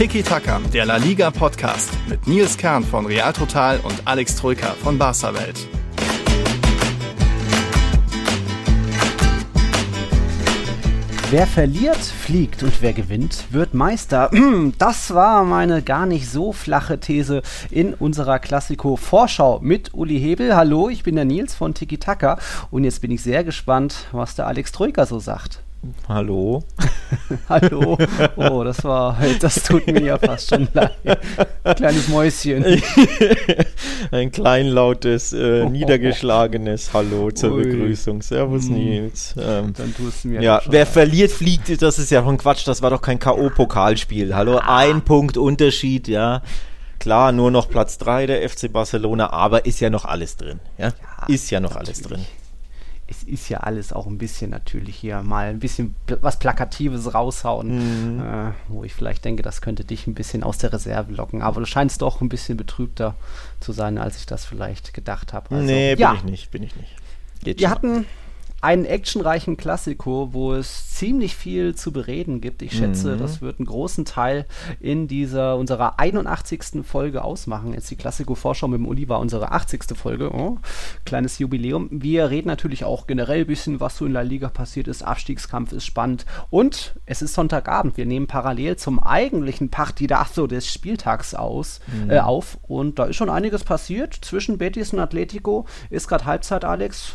Tiki Taka, der La Liga Podcast mit Nils Kern von Real Total und Alex Troika von Barca Welt. Wer verliert, fliegt und wer gewinnt, wird Meister. Das war meine gar nicht so flache These in unserer Klassiko-Vorschau mit Uli Hebel. Hallo, ich bin der Nils von Tiki Taka und jetzt bin ich sehr gespannt, was der Alex Troika so sagt. Hallo. Hallo. Oh, das war, das tut mir ja fast schon leid. Kleines Mäuschen. Ein kleinlautes, äh, niedergeschlagenes Hallo zur Ui. Begrüßung. Servus hm. Nils. Ähm, Dann tust du mir Ja, wer leid. verliert, fliegt, das ist ja von Quatsch, das war doch kein K.O.-Pokalspiel. Hallo, ah. ein Punkt Unterschied, ja. Klar, nur noch Platz 3 der FC Barcelona, aber ist ja noch alles drin. Ja, ja ist ja noch natürlich. alles drin es ist ja alles auch ein bisschen natürlich hier mal ein bisschen was Plakatives raushauen, mhm. äh, wo ich vielleicht denke, das könnte dich ein bisschen aus der Reserve locken. Aber du scheinst doch ein bisschen betrübter zu sein, als ich das vielleicht gedacht habe. Also, nee, bin ja. ich nicht, bin ich nicht. Geht Wir hatten einen actionreichen Klassiko, wo es ziemlich viel zu bereden gibt. Ich schätze, mhm. das wird einen großen Teil in dieser unserer 81. Folge ausmachen. Jetzt die Klassiko-Vorschau mit dem Uli war unsere 80. Folge. Oh, kleines Jubiläum. Wir reden natürlich auch generell ein bisschen, was so in La Liga passiert ist. Abstiegskampf ist spannend. Und es ist Sonntagabend. Wir nehmen parallel zum eigentlichen Partidazo des Spieltags aus, mhm. äh, auf. Und da ist schon einiges passiert. Zwischen Betis und Atletico ist gerade Halbzeit, Alex.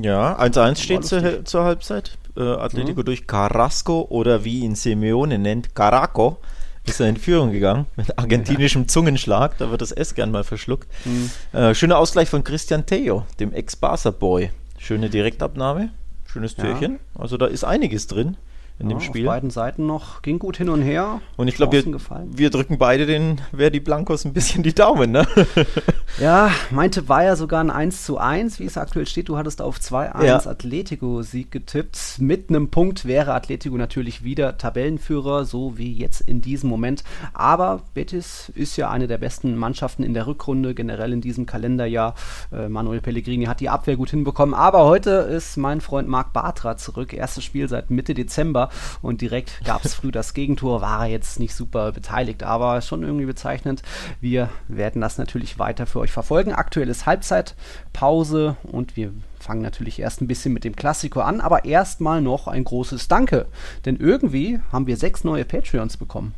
Ja, 1-1 steht zur, zur, Halbzeit. Äh, Atletico mhm. durch Carrasco oder wie ihn Simeone nennt, Caraco, ist er in Führung gegangen mit argentinischem. Zungenschlag. Da wird das S gern mal verschluckt. Mhm. Äh, schöner Ausgleich von Christian Teo, dem Ex-Barca-Boy. Schöne Direktabnahme, schönes Türchen. Ja. Also da ist einiges drin in ja, dem Spiel. Auf beiden Seiten noch, ging gut hin und her. Und ich glaube, wir, wir drücken beide den Verdi Blancos ein bisschen die Daumen, ne? ja, mein Tipp war ja sogar ein 1 zu 1, wie es aktuell steht. Du hattest auf 2-1 ja. Atletico-Sieg getippt. Mit einem Punkt wäre Atletico natürlich wieder Tabellenführer, so wie jetzt in diesem Moment. Aber Betis ist ja eine der besten Mannschaften in der Rückrunde, generell in diesem Kalenderjahr. Äh, Manuel Pellegrini hat die Abwehr gut hinbekommen. Aber heute ist mein Freund Marc Bartra zurück. Erstes Spiel seit Mitte Dezember und direkt gab es früh das Gegentor, war er jetzt nicht super beteiligt, aber schon irgendwie bezeichnend. Wir werden das natürlich weiter für euch verfolgen. Aktuell ist Halbzeitpause und wir fangen natürlich erst ein bisschen mit dem Klassiker an, aber erstmal noch ein großes Danke, denn irgendwie haben wir sechs neue Patreons bekommen.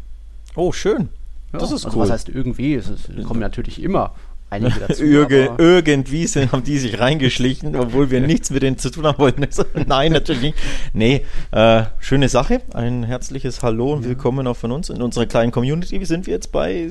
Oh, schön. Ja, das ist also cool. Was heißt irgendwie? Es, es kommen natürlich immer einige dazu. Irge, irgendwie sind, haben die sich reingeschlichen, obwohl wir nichts mit denen zu tun haben wollten. Nein, natürlich nicht. Nee, äh, schöne Sache. Ein herzliches Hallo und willkommen auch von uns in unserer kleinen Community. Wie sind wir jetzt bei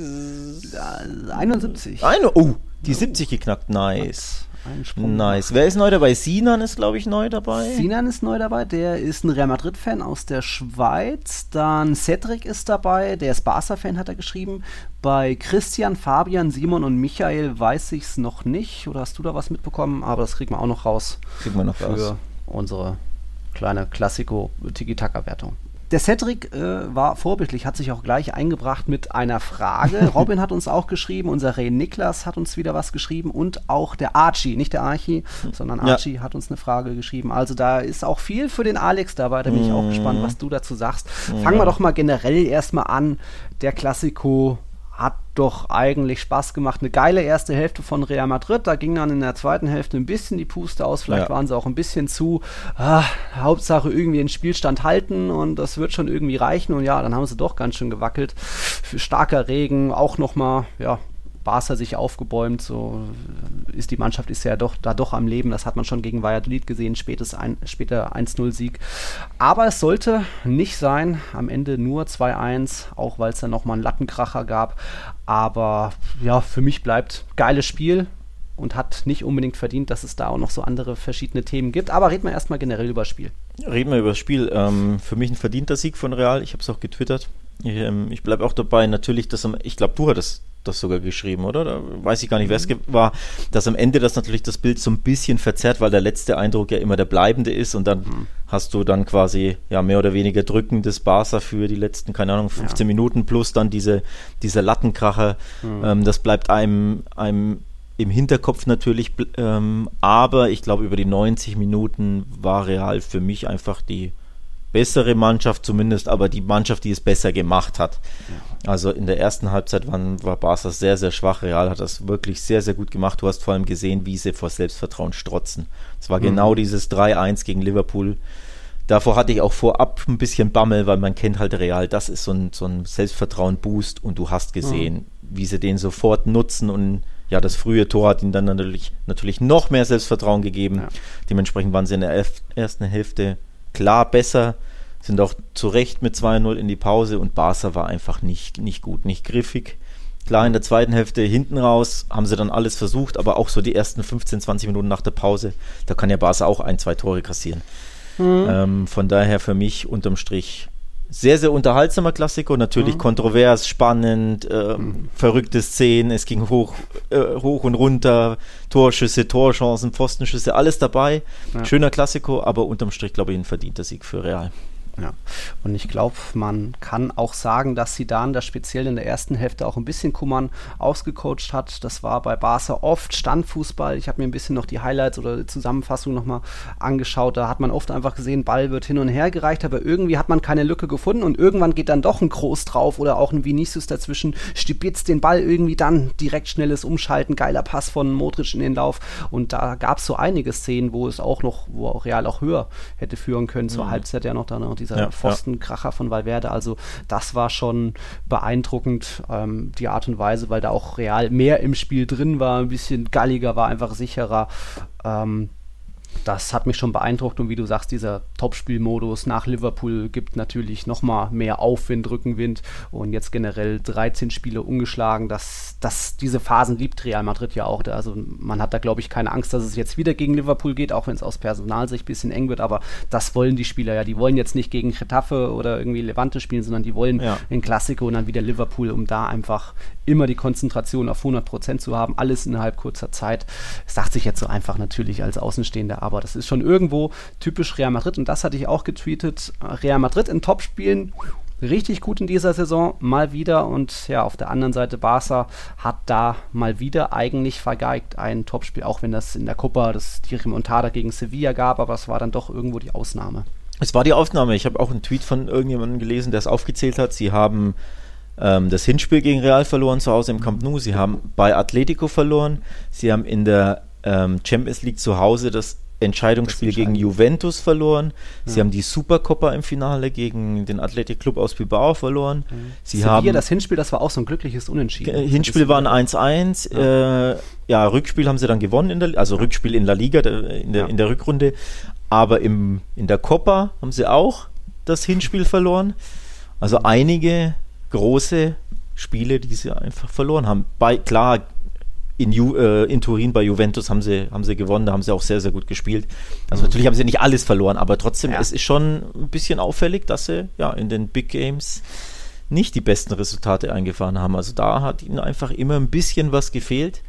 71? Eine, oh, die 70 geknackt. Nice. Nice. Wer ist neu dabei? Sinan ist, glaube ich, neu dabei. Sinan ist neu dabei. Der ist ein Real Madrid-Fan aus der Schweiz. Dann Cedric ist dabei. Der ist Barca-Fan, hat er geschrieben. Bei Christian, Fabian, Simon und Michael weiß ich es noch nicht. Oder hast du da was mitbekommen? Aber das kriegen wir auch noch raus. Kriegen wir noch für raus. unsere kleine Klassiko-Tiki-Taka-Wertung. Der Cedric äh, war vorbildlich, hat sich auch gleich eingebracht mit einer Frage. Robin hat uns auch geschrieben, unser Ray Niklas hat uns wieder was geschrieben und auch der Archie, nicht der Archie, sondern Archie ja. hat uns eine Frage geschrieben. Also da ist auch viel für den Alex dabei, da bin ich auch mhm. gespannt, was du dazu sagst. Fangen wir doch mal generell erstmal an. Der Klassiko hat doch eigentlich Spaß gemacht. Eine geile erste Hälfte von Real Madrid. Da ging dann in der zweiten Hälfte ein bisschen die Puste aus. Vielleicht ja. waren sie auch ein bisschen zu, ah, Hauptsache irgendwie den Spielstand halten und das wird schon irgendwie reichen. Und ja, dann haben sie doch ganz schön gewackelt. Für starker Regen, auch nochmal, ja, Barca sich aufgebäumt, so ist die Mannschaft ist ja doch da doch am Leben. Das hat man schon gegen Valladolid gesehen, spätes ein, später 1-0-Sieg. Aber es sollte nicht sein. Am Ende nur 2-1, auch weil es dann nochmal einen Lattenkracher gab. Aber ja, für mich bleibt geiles Spiel und hat nicht unbedingt verdient, dass es da auch noch so andere verschiedene Themen gibt. Aber reden wir erstmal generell über das Spiel. Reden wir über das Spiel. Ähm, für mich ein verdienter Sieg von Real. Ich habe es auch getwittert. Ich, ähm, ich bleibe auch dabei, natürlich, dass ich glaube, du hattest das sogar geschrieben, oder? Da weiß ich gar nicht, wer es mhm. war, dass am Ende das natürlich das Bild so ein bisschen verzerrt, weil der letzte Eindruck ja immer der bleibende ist und dann mhm. hast du dann quasi ja mehr oder weniger drückendes Barca für die letzten, keine Ahnung, 15 ja. Minuten plus dann diese, dieser Lattenkracher. Mhm. Ähm, das bleibt einem, einem im Hinterkopf natürlich, ähm, aber ich glaube, über die 90 Minuten war Real für mich einfach die bessere Mannschaft zumindest, aber die Mannschaft, die es besser gemacht hat. Ja. Also in der ersten Halbzeit waren, war Barca sehr, sehr schwach. Real hat das wirklich sehr, sehr gut gemacht. Du hast vor allem gesehen, wie sie vor Selbstvertrauen strotzen. Es war mhm. genau dieses 3-1 gegen Liverpool. Davor hatte ich auch vorab ein bisschen Bammel, weil man kennt halt Real, das ist so ein, so ein Selbstvertrauen-Boost und du hast gesehen, mhm. wie sie den sofort nutzen und ja, das frühe Tor hat ihnen dann natürlich, natürlich noch mehr Selbstvertrauen gegeben. Ja. Dementsprechend waren sie in der ersten Hälfte klar besser, sind auch zu Recht mit 2-0 in die Pause und Barca war einfach nicht, nicht gut, nicht griffig. Klar, in der zweiten Hälfte hinten raus haben sie dann alles versucht, aber auch so die ersten 15, 20 Minuten nach der Pause, da kann ja Barca auch ein, zwei Tore kassieren. Mhm. Ähm, von daher für mich unterm Strich sehr, sehr unterhaltsamer Klassiker, natürlich mhm. kontrovers, spannend, äh, mhm. verrückte Szenen, es ging hoch, äh, hoch und runter, Torschüsse, Torchancen, Pfostenschüsse, alles dabei. Ja. Schöner Klassiker, aber unterm Strich, glaube ich, ein verdienter Sieg für Real. Ja. Und ich glaube, man kann auch sagen, dass Sidan da speziell in der ersten Hälfte auch ein bisschen Kummern ausgecoacht hat. Das war bei Barca oft Standfußball. Ich habe mir ein bisschen noch die Highlights oder die Zusammenfassung nochmal angeschaut. Da hat man oft einfach gesehen, Ball wird hin und her gereicht, aber irgendwie hat man keine Lücke gefunden und irgendwann geht dann doch ein Groß drauf oder auch ein Vinicius dazwischen, stibitzt den Ball irgendwie dann direkt schnelles Umschalten, geiler Pass von Modric in den Lauf. Und da gab es so einige Szenen, wo es auch noch, wo auch Real auch höher hätte führen können. Zur mhm. Halbzeit ja noch da noch die dieser ja, Pfostenkracher ja. von Valverde. Also das war schon beeindruckend, ähm, die Art und Weise, weil da auch real mehr im Spiel drin war, ein bisschen galliger war, einfach sicherer. Ähm, das hat mich schon beeindruckt und wie du sagst, dieser Topspielmodus nach Liverpool gibt natürlich nochmal mehr Aufwind, Rückenwind und jetzt generell 13 Spiele ungeschlagen. Das, das, diese Phasen liebt Real Madrid ja auch. Also man hat da, glaube ich, keine Angst, dass es jetzt wieder gegen Liverpool geht, auch wenn es aus Personalsicht ein bisschen eng wird, aber das wollen die Spieler ja. Die wollen jetzt nicht gegen Getafe oder irgendwie Levante spielen, sondern die wollen ja. den Klassiker und dann wieder Liverpool, um da einfach immer die Konzentration auf 100 Prozent zu haben, alles innerhalb kurzer Zeit. Es sagt sich jetzt so einfach natürlich als Außenstehender, aber das ist schon irgendwo typisch Real Madrid und das hatte ich auch getweetet. Real Madrid in Topspielen richtig gut in dieser Saison, mal wieder. Und ja, auf der anderen Seite Barca hat da mal wieder eigentlich vergeigt ein Topspiel, auch wenn das in der Copa das die Remontada gegen Sevilla gab, aber es war dann doch irgendwo die Ausnahme. Es war die Ausnahme. Ich habe auch einen Tweet von irgendjemandem gelesen, der es aufgezählt hat. Sie haben ähm, das Hinspiel gegen Real verloren zu Hause im Camp Nou. Sie haben bei Atletico verloren. Sie haben in der ähm, Champions League zu Hause das Entscheidungsspiel gegen Juventus verloren. Ja. Sie haben die Supercoppa im Finale gegen den Athletic Club aus Bilbao verloren. Mhm. Sie Sevilla, haben das Hinspiel, das war auch so ein glückliches Unentschieden. Hinspiel waren 1-1. Ja. Äh, ja. Rückspiel haben sie dann gewonnen, in der, also ja. Rückspiel in La Liga in der, in der Rückrunde. Aber im, in der Copa haben sie auch das Hinspiel verloren. Also einige große Spiele, die sie einfach verloren haben. Bei, klar, in, Ju, äh, in Turin bei Juventus haben sie, haben sie gewonnen, da haben sie auch sehr, sehr gut gespielt. Also mhm. natürlich haben sie nicht alles verloren, aber trotzdem, ja. es ist schon ein bisschen auffällig, dass sie ja in den Big Games nicht die besten Resultate eingefahren haben. Also da hat ihnen einfach immer ein bisschen was gefehlt.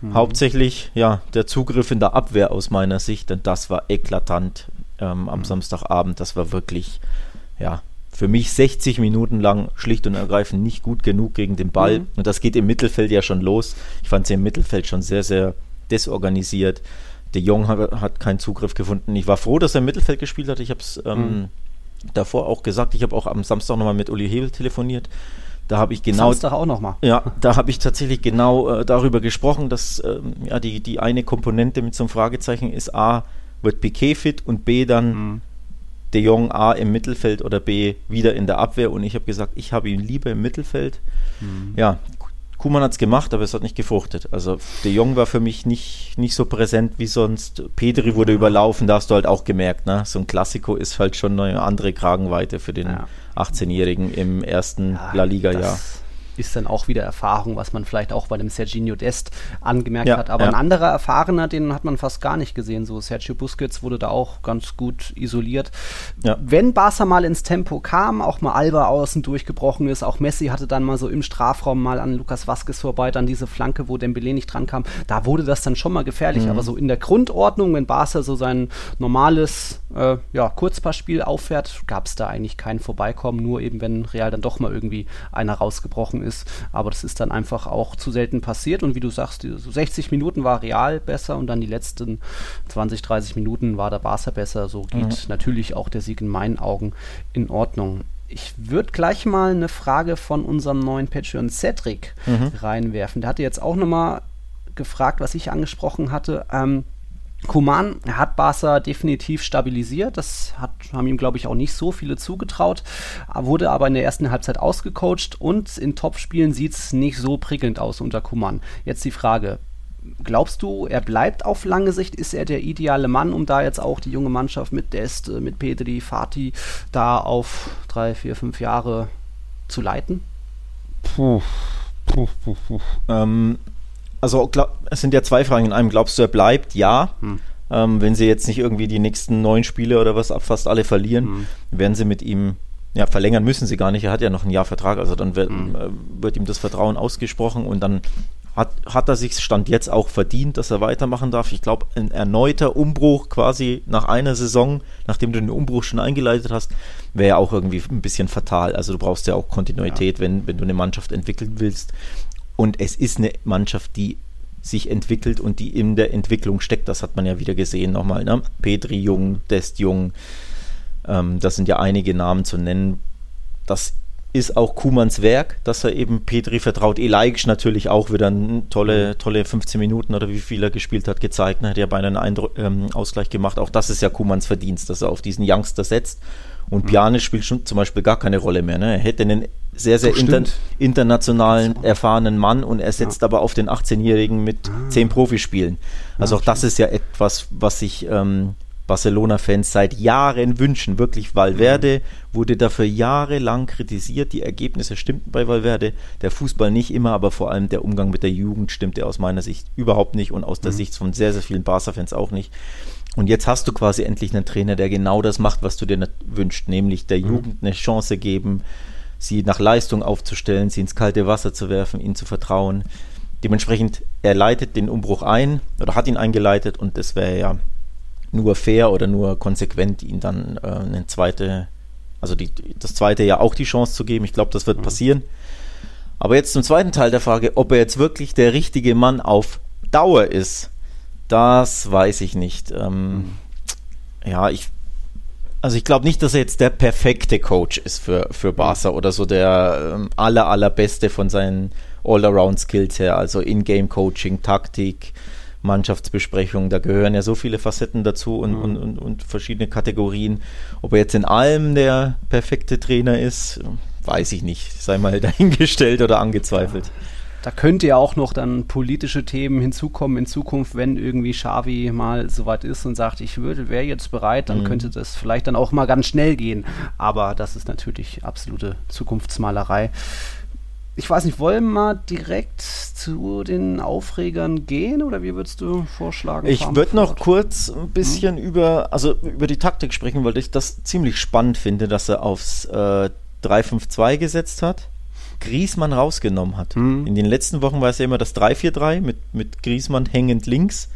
Mhm. Hauptsächlich ja der Zugriff in der Abwehr aus meiner Sicht, denn das war eklatant ähm, am mhm. Samstagabend. Das war wirklich ja für mich 60 Minuten lang schlicht und ergreifend nicht gut genug gegen den Ball. Mhm. Und das geht im Mittelfeld ja schon los. Ich fand sie im Mittelfeld schon sehr, sehr desorganisiert. De Jong hat, hat keinen Zugriff gefunden. Ich war froh, dass er im Mittelfeld gespielt hat. Ich habe es ähm, mhm. davor auch gesagt. Ich habe auch am Samstag nochmal mit Uli Hebel telefoniert. Da habe ich genau. Samstag auch nochmal. Ja, da habe ich tatsächlich genau äh, darüber gesprochen, dass ähm, ja, die, die eine Komponente mit so einem Fragezeichen ist: A, wird Piquet fit und B, dann. Mhm De Jong A im Mittelfeld oder B wieder in der Abwehr und ich habe gesagt, ich habe ihn lieber im Mittelfeld. Mhm. Ja, Kuman hat es gemacht, aber es hat nicht gefruchtet. Also De Jong war für mich nicht, nicht so präsent wie sonst. Pedri wurde ja. überlaufen, da hast du halt auch gemerkt, ne? So ein Klassiko ist halt schon eine andere Kragenweite für den ja. 18-Jährigen im ersten ja, La Liga-Jahr ist dann auch wieder Erfahrung, was man vielleicht auch bei dem Serginho Dest angemerkt ja, hat. Aber ja. ein anderer Erfahrener, den hat man fast gar nicht gesehen. So Sergio Busquets wurde da auch ganz gut isoliert. Ja. Wenn Barca mal ins Tempo kam, auch mal Alba außen durchgebrochen ist, auch Messi hatte dann mal so im Strafraum mal an Lukas Vazquez vorbei, dann diese Flanke, wo Dembele nicht dran kam, da wurde das dann schon mal gefährlich. Mhm. Aber so in der Grundordnung, wenn Barca so sein normales äh, ja, Kurzpassspiel auffährt, gab es da eigentlich kein Vorbeikommen, nur eben wenn Real dann doch mal irgendwie einer rausgebrochen ist. Aber das ist dann einfach auch zu selten passiert. Und wie du sagst, so 60 Minuten war Real besser und dann die letzten 20, 30 Minuten war der Barca besser. So geht mhm. natürlich auch der Sieg in meinen Augen in Ordnung. Ich würde gleich mal eine Frage von unserem neuen Patreon Cedric mhm. reinwerfen. Der hatte jetzt auch nochmal gefragt, was ich angesprochen hatte. Ähm, Kuman hat Barca definitiv stabilisiert. Das hat, haben ihm, glaube ich, auch nicht so viele zugetraut. Wurde aber in der ersten Halbzeit ausgecoacht und in Topspielen sieht es nicht so prickelnd aus unter Kuman. Jetzt die Frage: Glaubst du, er bleibt auf lange Sicht? Ist er der ideale Mann, um da jetzt auch die junge Mannschaft mit Dest, mit Pedri, Fati da auf drei, vier, fünf Jahre zu leiten? Puh. Puh, puh, puh. Ähm, also glaub, es sind ja zwei Fragen in einem. Glaubst du, er bleibt? Ja. Hm. Ähm, wenn sie jetzt nicht irgendwie die nächsten neun Spiele oder was fast alle verlieren, hm. werden sie mit ihm ja, verlängern müssen sie gar nicht. Er hat ja noch ein Jahr Vertrag, also dann wird, hm. äh, wird ihm das Vertrauen ausgesprochen und dann hat, hat er sich Stand jetzt auch verdient, dass er weitermachen darf. Ich glaube, ein erneuter Umbruch quasi nach einer Saison, nachdem du den Umbruch schon eingeleitet hast, wäre ja auch irgendwie ein bisschen fatal. Also du brauchst ja auch Kontinuität, ja. Wenn, wenn du eine Mannschaft entwickeln willst. Und es ist eine Mannschaft, die sich entwickelt und die in der Entwicklung steckt. Das hat man ja wieder gesehen nochmal. Ne? Petri Jung, Dest Jung, ähm, das sind ja einige Namen zu nennen. Das ist auch Kumans Werk, dass er eben Petri vertraut. Elaigisch natürlich auch wieder eine tolle, tolle 15 Minuten oder wie viel er gespielt hat, gezeigt. Er hat ja beinahe einen Eindruck, ähm, Ausgleich gemacht. Auch das ist ja Kumans Verdienst, dass er auf diesen Youngster setzt. Und mhm. Piane spielt schon zum Beispiel gar keine Rolle mehr. Ne? Er hätte einen sehr, sehr inter internationalen, erfahrenen Mann und er setzt ja. aber auf den 18-Jährigen mit ah. 10 Profispielen. Also ja, auch das ist ja etwas, was sich ähm, Barcelona-Fans seit Jahren wünschen. Wirklich, Valverde mhm. wurde dafür jahrelang kritisiert. Die Ergebnisse stimmten bei Valverde. Der Fußball nicht immer, aber vor allem der Umgang mit der Jugend stimmte aus meiner Sicht überhaupt nicht und aus der mhm. Sicht von sehr, sehr vielen Barca-Fans auch nicht. Und jetzt hast du quasi endlich einen Trainer, der genau das macht, was du dir wünschst, nämlich der mhm. Jugend eine Chance geben, sie nach Leistung aufzustellen, sie ins kalte Wasser zu werfen, ihnen zu vertrauen. Dementsprechend, er leitet den Umbruch ein oder hat ihn eingeleitet und das wäre ja nur fair oder nur konsequent, ihn dann äh, eine zweite, also die, das zweite Jahr auch die Chance zu geben. Ich glaube, das wird mhm. passieren. Aber jetzt zum zweiten Teil der Frage, ob er jetzt wirklich der richtige Mann auf Dauer ist, das weiß ich nicht. Ähm, mhm. Ja, ich, also ich glaube nicht, dass er jetzt der perfekte Coach ist für, für Barca oder so der ähm, aller, allerbeste von seinen All-Around-Skills her, also In-Game-Coaching, Taktik, Mannschaftsbesprechungen, da gehören ja so viele Facetten dazu und, mhm. und, und, und, verschiedene Kategorien. Ob er jetzt in allem der perfekte Trainer ist, weiß ich nicht. Sei mal dahingestellt oder angezweifelt. Da könnte ja auch noch dann politische Themen hinzukommen in Zukunft, wenn irgendwie Xavi mal soweit ist und sagt, ich würde, wäre jetzt bereit, dann mhm. könnte das vielleicht dann auch mal ganz schnell gehen. Aber das ist natürlich absolute Zukunftsmalerei ich weiß nicht, wollen wir direkt zu den Aufregern gehen oder wie würdest du vorschlagen? Ich würde noch kurz ein bisschen hm? über, also über die Taktik sprechen, weil ich das ziemlich spannend finde, dass er aufs äh, 3-5-2 gesetzt hat. Griesmann rausgenommen hat. Hm. In den letzten Wochen war es ja immer das 3-4-3 mit, mit Griesmann hängend links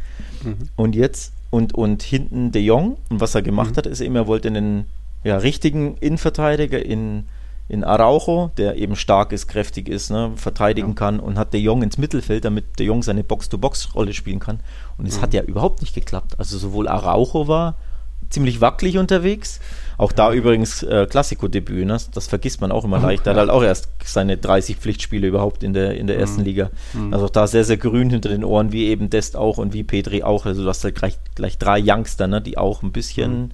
mhm. und jetzt und, und hinten De Jong. Und was er gemacht mhm. hat, ist eben, er wollte einen ja, richtigen Innenverteidiger in in Araujo, der eben stark ist, kräftig ist, ne, verteidigen ja. kann und hat De Jong ins Mittelfeld, damit De Jong seine Box-to-Box-Rolle spielen kann. Und es mhm. hat ja überhaupt nicht geklappt. Also sowohl Araujo war ziemlich wackelig unterwegs, auch da übrigens äh, Klassiko-Debüt, ne? das vergisst man auch immer oh, leicht. Er hat halt auch erst seine 30 Pflichtspiele überhaupt in der, in der mhm. ersten Liga. Mhm. Also auch da sehr, sehr grün hinter den Ohren, wie eben Dest auch und wie Petri auch. Also du hast halt gleich, gleich drei Youngster, ne? die auch ein bisschen mhm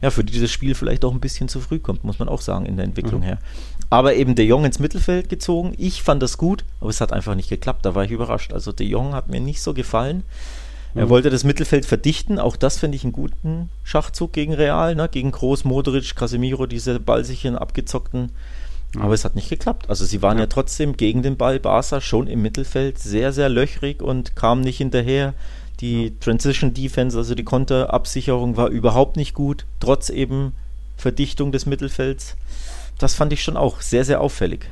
ja, für die dieses Spiel vielleicht auch ein bisschen zu früh kommt, muss man auch sagen, in der Entwicklung mhm. her. Aber eben De Jong ins Mittelfeld gezogen. Ich fand das gut, aber es hat einfach nicht geklappt. Da war ich überrascht. Also De Jong hat mir nicht so gefallen. Er mhm. wollte das Mittelfeld verdichten. Auch das finde ich einen guten Schachzug gegen Real, ne? gegen Groß, Modric, Casemiro, diese ballsicheren, abgezockten. Mhm. Aber es hat nicht geklappt. Also sie waren ja. ja trotzdem gegen den Ball Barca schon im Mittelfeld sehr, sehr löchrig und kamen nicht hinterher. Die Transition Defense, also die Konterabsicherung, war überhaupt nicht gut, trotz eben Verdichtung des Mittelfelds. Das fand ich schon auch sehr, sehr auffällig.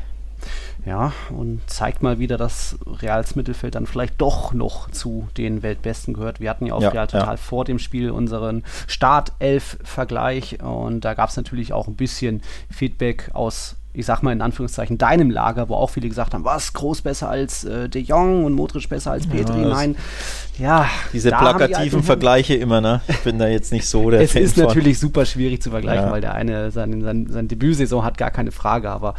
Ja, und zeigt mal wieder, dass Reals Mittelfeld dann vielleicht doch noch zu den Weltbesten gehört. Wir hatten ja auch ja, Real total ja. vor dem Spiel unseren Startelf-Vergleich und da gab es natürlich auch ein bisschen Feedback aus ich sag mal in Anführungszeichen, deinem Lager, wo auch viele gesagt haben, was, Groß besser als äh, De Jong und Modric besser als Petri. Ja, Nein, ja. Diese plakativen die Vergleiche immer, ne? Ich bin da jetzt nicht so der Es Fan ist von. natürlich super schwierig zu vergleichen, Ja. weil der eine seine, seine, seine Debütsaison hat, gar keine Frage, aber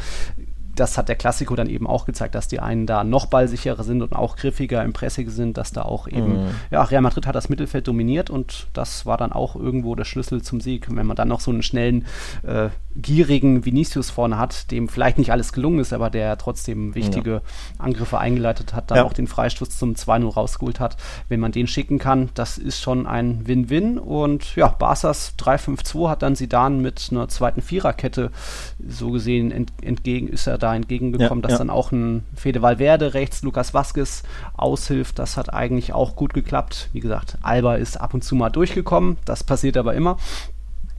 das hat der Klassiko dann eben auch gezeigt, dass die einen da noch ballsicherer sind und auch griffiger im Pressing sind, dass da auch eben, Mhm. ja, Real Madrid hat das Mittelfeld dominiert und das war dann auch irgendwo der Schlüssel zum Sieg. Wenn man dann noch so einen schnellen, äh, gierigen Vinicius vorne hat, dem vielleicht nicht alles gelungen ist, aber der trotzdem wichtige Angriffe eingeleitet hat, dann Ja. auch den Freistoß zum 2-0 rausgeholt hat, wenn man den schicken kann, das ist schon ein Win-Win und ja, Barca's 3-5-2 hat dann Zidane mit einer zweiten Viererkette so gesehen ent entgegen, ist er da entgegengekommen, Ja, dass ja. dann auch ein Fede Valverde rechts Lucas Vasquez aushilft. Das hat eigentlich auch gut geklappt. Wie gesagt, Alba ist ab und zu mal durchgekommen. Das passiert aber immer.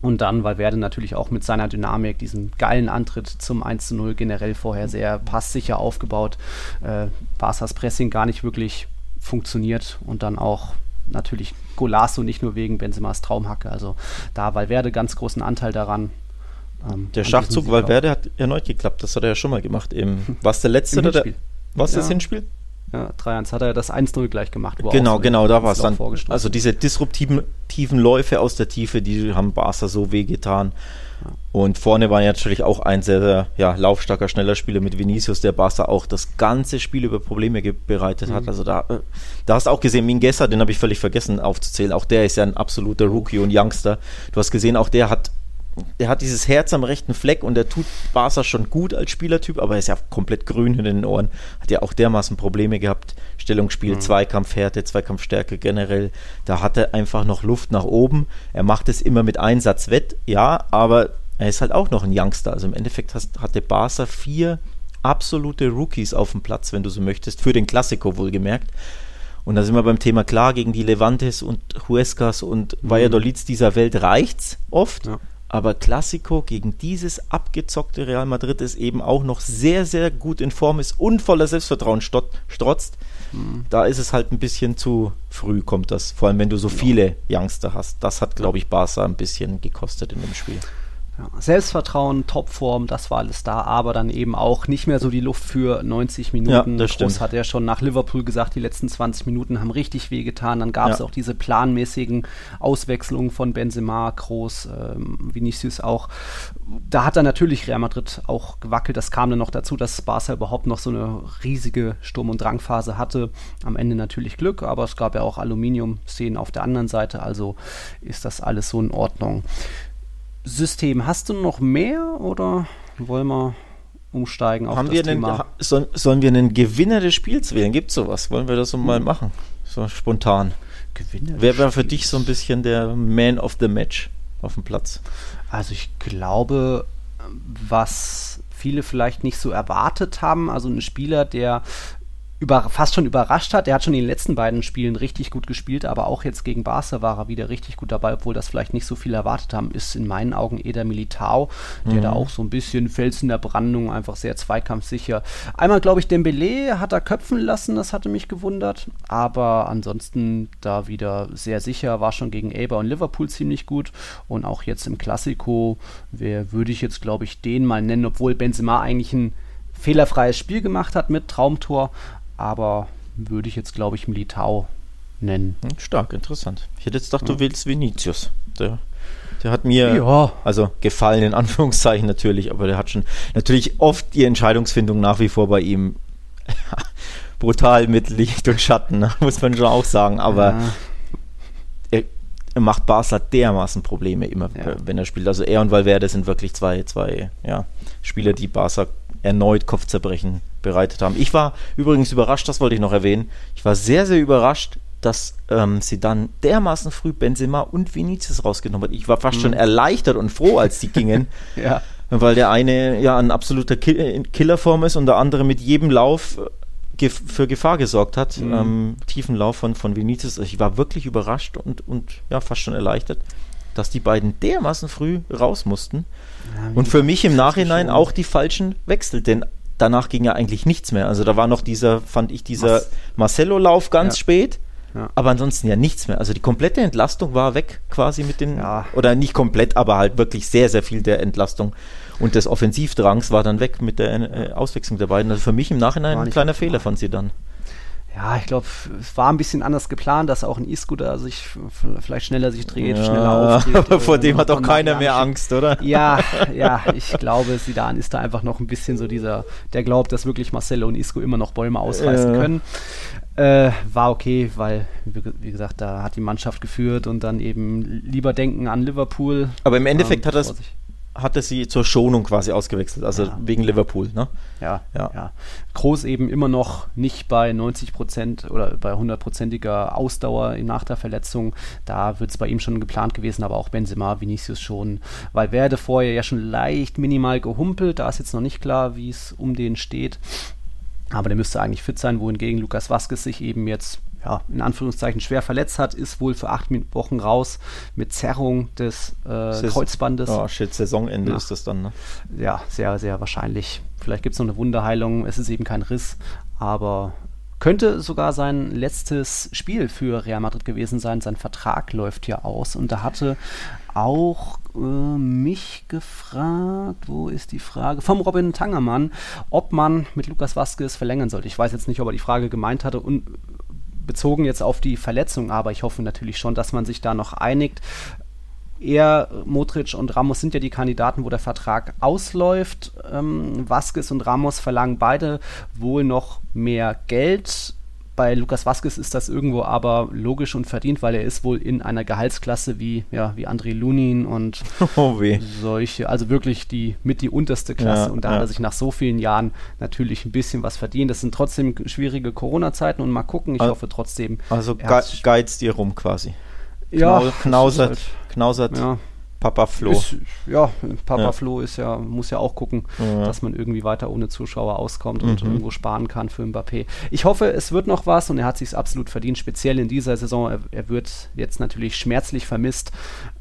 Und dann Valverde natürlich auch mit seiner Dynamik, diesem geilen Antritt zum 1 zu 0 generell vorher sehr passsicher aufgebaut. Äh, Barca's Pressing gar nicht wirklich funktioniert und dann auch natürlich Golasso nicht nur wegen Benzemas Traumhacke. Also da Valverde ganz großen Anteil daran. Ähm, Der Schachzug. Valverde hat erneut geklappt. Das hat er ja schon mal gemacht. Im, was der letzte Im der, was das Ja. Hinspiel? Ja, 3-1 hat er das 1-0 gleich gemacht. Genau, genau, da war es dann. Also diese disruptiven tiefen Läufe aus der Tiefe, die haben Barca so wehgetan. Und vorne war natürlich auch ein sehr, sehr ja, laufstarker, schneller Spieler mit Vinicius, der Barca auch das ganze Spiel über Probleme bereitet hat. Mhm. Also da, äh, da hast du auch gesehen, Mingueza, den habe ich völlig vergessen aufzuzählen. Auch der ist ja ein absoluter Rookie und Youngster. Du hast gesehen, auch der hat der hat dieses Herz am rechten Fleck und der tut Barca schon gut als Spielertyp, aber er ist ja komplett grün in den Ohren. Hat ja auch dermaßen Probleme gehabt. Stellungsspiel, Mhm. Zweikampfhärte, Zweikampfstärke generell. Da hat er einfach noch Luft nach oben. Er macht es immer mit Einsatz wett, ja, aber er ist halt auch noch ein Youngster. Also im Endeffekt hast, hatte Barca vier absolute Rookies auf dem Platz, wenn du so möchtest, für den Klassiko wohlgemerkt. Und da sind wir beim Thema klar, gegen die Levantes und Huescas und Valladolids dieser Welt reicht's oft. Ja. Aber Classico gegen dieses abgezockte Real Madrid, das eben auch noch sehr, sehr gut in Form ist und voller Selbstvertrauen strotzt, da ist es halt ein bisschen zu früh, kommt das. Vor allem, wenn du so viele Youngster hast. Das hat, glaube ich, Barca ein bisschen gekostet in dem Spiel. Ja, Selbstvertrauen, Topform, das war alles da, aber dann eben auch nicht mehr so die Luft für 90 Minuten. Ja, das Groß hat ja schon nach Liverpool gesagt, die letzten 20 Minuten haben richtig wehgetan. Dann gab es Ja. auch diese planmäßigen Auswechslungen von Benzema, Groß, ähm, Vinicius auch. Da hat dann natürlich Real Madrid auch gewackelt. Das kam dann noch dazu, dass Barca überhaupt noch so eine riesige Sturm- und Drangphase hatte. Am Ende natürlich Glück, aber es gab ja auch Aluminium-Szenen auf der anderen Seite, also ist das alles so in Ordnung. System. Hast du noch mehr oder wollen wir umsteigen auf Haben das wir einen, Thema? ha- soll, sollen wir einen Gewinner des Spiels wählen? Gibt es sowas? Wollen wir das so mal machen? So spontan. Gewinner Wer wäre für dich so ein bisschen der Man of the Match auf dem Platz? Also ich glaube, was viele vielleicht nicht so erwartet haben, also ein Spieler, der über, fast schon überrascht hat. Der hat schon in den letzten beiden Spielen richtig gut gespielt, aber auch jetzt gegen Barca war er wieder richtig gut dabei, obwohl das vielleicht nicht so viel erwartet haben, ist in meinen Augen Eder Militao, der da auch so ein bisschen Fels in der Brandung, einfach sehr zweikampfsicher. Einmal, glaube ich, Dembele hat er köpfen lassen, das hatte mich gewundert, aber ansonsten da wieder sehr sicher, war schon gegen Eber und Liverpool ziemlich gut. Und auch jetzt im Klassiko, wer würde ich jetzt, glaube ich, den mal nennen, obwohl Benzema eigentlich ein fehlerfreies Spiel gemacht hat mit Traumtor, aber würde ich jetzt, glaube ich, Militao nennen. Hm, stark, interessant. Ich hätte jetzt gedacht, du willst Vinicius. Der, der hat mir, Ja. also gefallen in Anführungszeichen natürlich, aber der hat schon natürlich oft die Entscheidungsfindung nach wie vor bei ihm brutal mit Licht und Schatten, muss man schon auch sagen. Aber Ja. er, er macht Barca dermaßen Probleme immer, Ja. wenn er spielt. Also er und Valverde sind wirklich zwei, zwei ja, Spieler, die Barca erneut Kopfzerbrechen bereitet haben. Ich war übrigens überrascht, das wollte ich noch erwähnen. Ich war sehr, sehr überrascht, dass ähm, sie dann dermaßen früh Benzema und Vinicius rausgenommen hat. Ich war fast schon erleichtert und froh, als die gingen. ja. Weil der eine ja ein absoluter Ki in Killerform ist und der andere mit jedem Lauf äh, gef für Gefahr gesorgt hat. Mhm. Ähm, tiefen Lauf von, von Vinicius. Ich war wirklich überrascht und, und ja, fast schon erleichtert, dass die beiden dermaßen früh raus mussten. Ja, Und für mich im Nachhinein auch die falschen Wechsel, denn danach ging ja eigentlich nichts mehr. Also da war noch dieser, fand ich, dieser Marcelo-Lauf ganz Ja. spät. Ja. Aber ansonsten ja nichts mehr. Also die komplette Entlastung war weg quasi mit den, Ja. oder nicht komplett, aber halt wirklich sehr, sehr viel der Entlastung. Und des Offensivdrangs war dann weg mit der äh, Auswechslung der beiden. Also für mich im Nachhinein ein kleiner. Fehler von sie dann. Ja, ich glaube, es war ein bisschen anders geplant, dass auch ein Isco da sich vielleicht schneller sich dreht, Ja, schneller aber vor äh, dem hat auch keiner mehr Angst, oder? Ja, ja, ich glaube, Sidan ist da einfach noch ein bisschen so dieser, der glaubt, dass wirklich Marcelo und Isco immer noch Bäume ausreißen Ja. können. Äh, war okay, weil, wie gesagt, da hat die Mannschaft geführt und dann eben lieber denken an Liverpool. Aber im Endeffekt Ähm, hat, das, vor sich. hat er sie zur Schonung quasi ausgewechselt, also Ja. wegen Liverpool, ne? Ja, Ja. ja. Groß eben immer noch nicht bei 90 Prozent oder bei 100-prozentiger Ausdauer nach der Verletzung. Da wird es bei ihm schon geplant gewesen, aber auch Benzema, Vinicius schon. Weil werde vorher ja schon leicht minimal gehumpelt. Da ist jetzt noch nicht klar, wie es um den steht. Aber der müsste eigentlich fit sein, wohingegen Lukas Vazquez sich eben jetzt ja, in Anführungszeichen schwer verletzt hat, ist wohl für acht Wochen raus mit Zerrung des äh, Kreuzbandes Oh shit, Saisonende Ja. ist das dann, ne? ja, sehr, sehr wahrscheinlich. Vielleicht gibt es noch eine Wunderheilung. Es ist eben kein Riss, aber könnte sogar sein letztes Spiel für Real Madrid gewesen sein. Sein Vertrag läuft ja aus und da hatte auch äh, mich gefragt, wo ist die Frage? Vom Robin Tangermann, ob man mit Lukas Vazquez verlängern sollte. Ich weiß jetzt nicht, ob er die Frage gemeint hatte und bezogen jetzt auf die Verletzung, aber ich hoffe natürlich schon, dass man sich da noch einigt. Er, Modric und Ramos sind ja die Kandidaten, wo der Vertrag ausläuft. Ähm, Vasquez und Ramos verlangen beide wohl noch mehr Geld. Bei Lukas Vasquez ist das irgendwo aber logisch und verdient, weil er ist wohl in einer Gehaltsklasse wie, ja, wie André Lunin und Oh solche, also wirklich die mit die unterste Klasse. Ja, und da ja. hat er sich nach so vielen Jahren natürlich ein bisschen was verdient. Das sind trotzdem schwierige Corona-Zeiten und mal gucken. Ich Al- hoffe trotzdem. Also ge geizt ihr rum quasi. ja, Knau- knausert, ist knausert halt, ja, Papa Flo. Ist, ja, Papa Ja. Flo ist ja, muss ja auch gucken, Ja. dass man irgendwie weiter ohne Zuschauer auskommt und Mhm. irgendwo sparen kann für Mbappé. Ich hoffe, es wird noch was und er hat sich absolut verdient, speziell in dieser Saison. Er, er wird jetzt natürlich schmerzlich vermisst.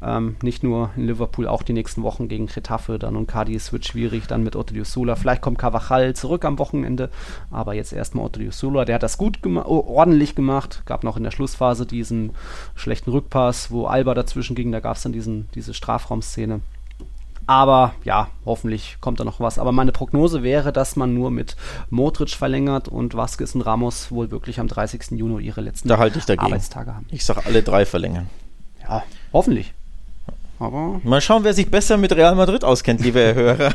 Ähm, nicht nur in Liverpool, auch die nächsten Wochen gegen Getafe dann und Cadiz wird schwierig, dann mit Otto Sola. Vielleicht kommt Carvajal zurück am Wochenende, aber jetzt erstmal Otto Sola. Der hat das gut gemacht, ordentlich gemacht. Gab noch in der Schlussphase diesen schlechten Rückpass, wo Alba dazwischen ging. Da gab es dann diesen, diese Strafraumszene. Aber ja, hoffentlich kommt da noch was. Aber meine Prognose wäre, dass man nur mit Modric verlängert und Vasquez und Ramos wohl wirklich am 30. Juni ihre letzten Da halte ich dagegen. Arbeitstage haben. Ich sag alle drei verlängern. Ja, hoffentlich. Aber Mal schauen, wer sich besser mit Real Madrid auskennt, liebe Hörer.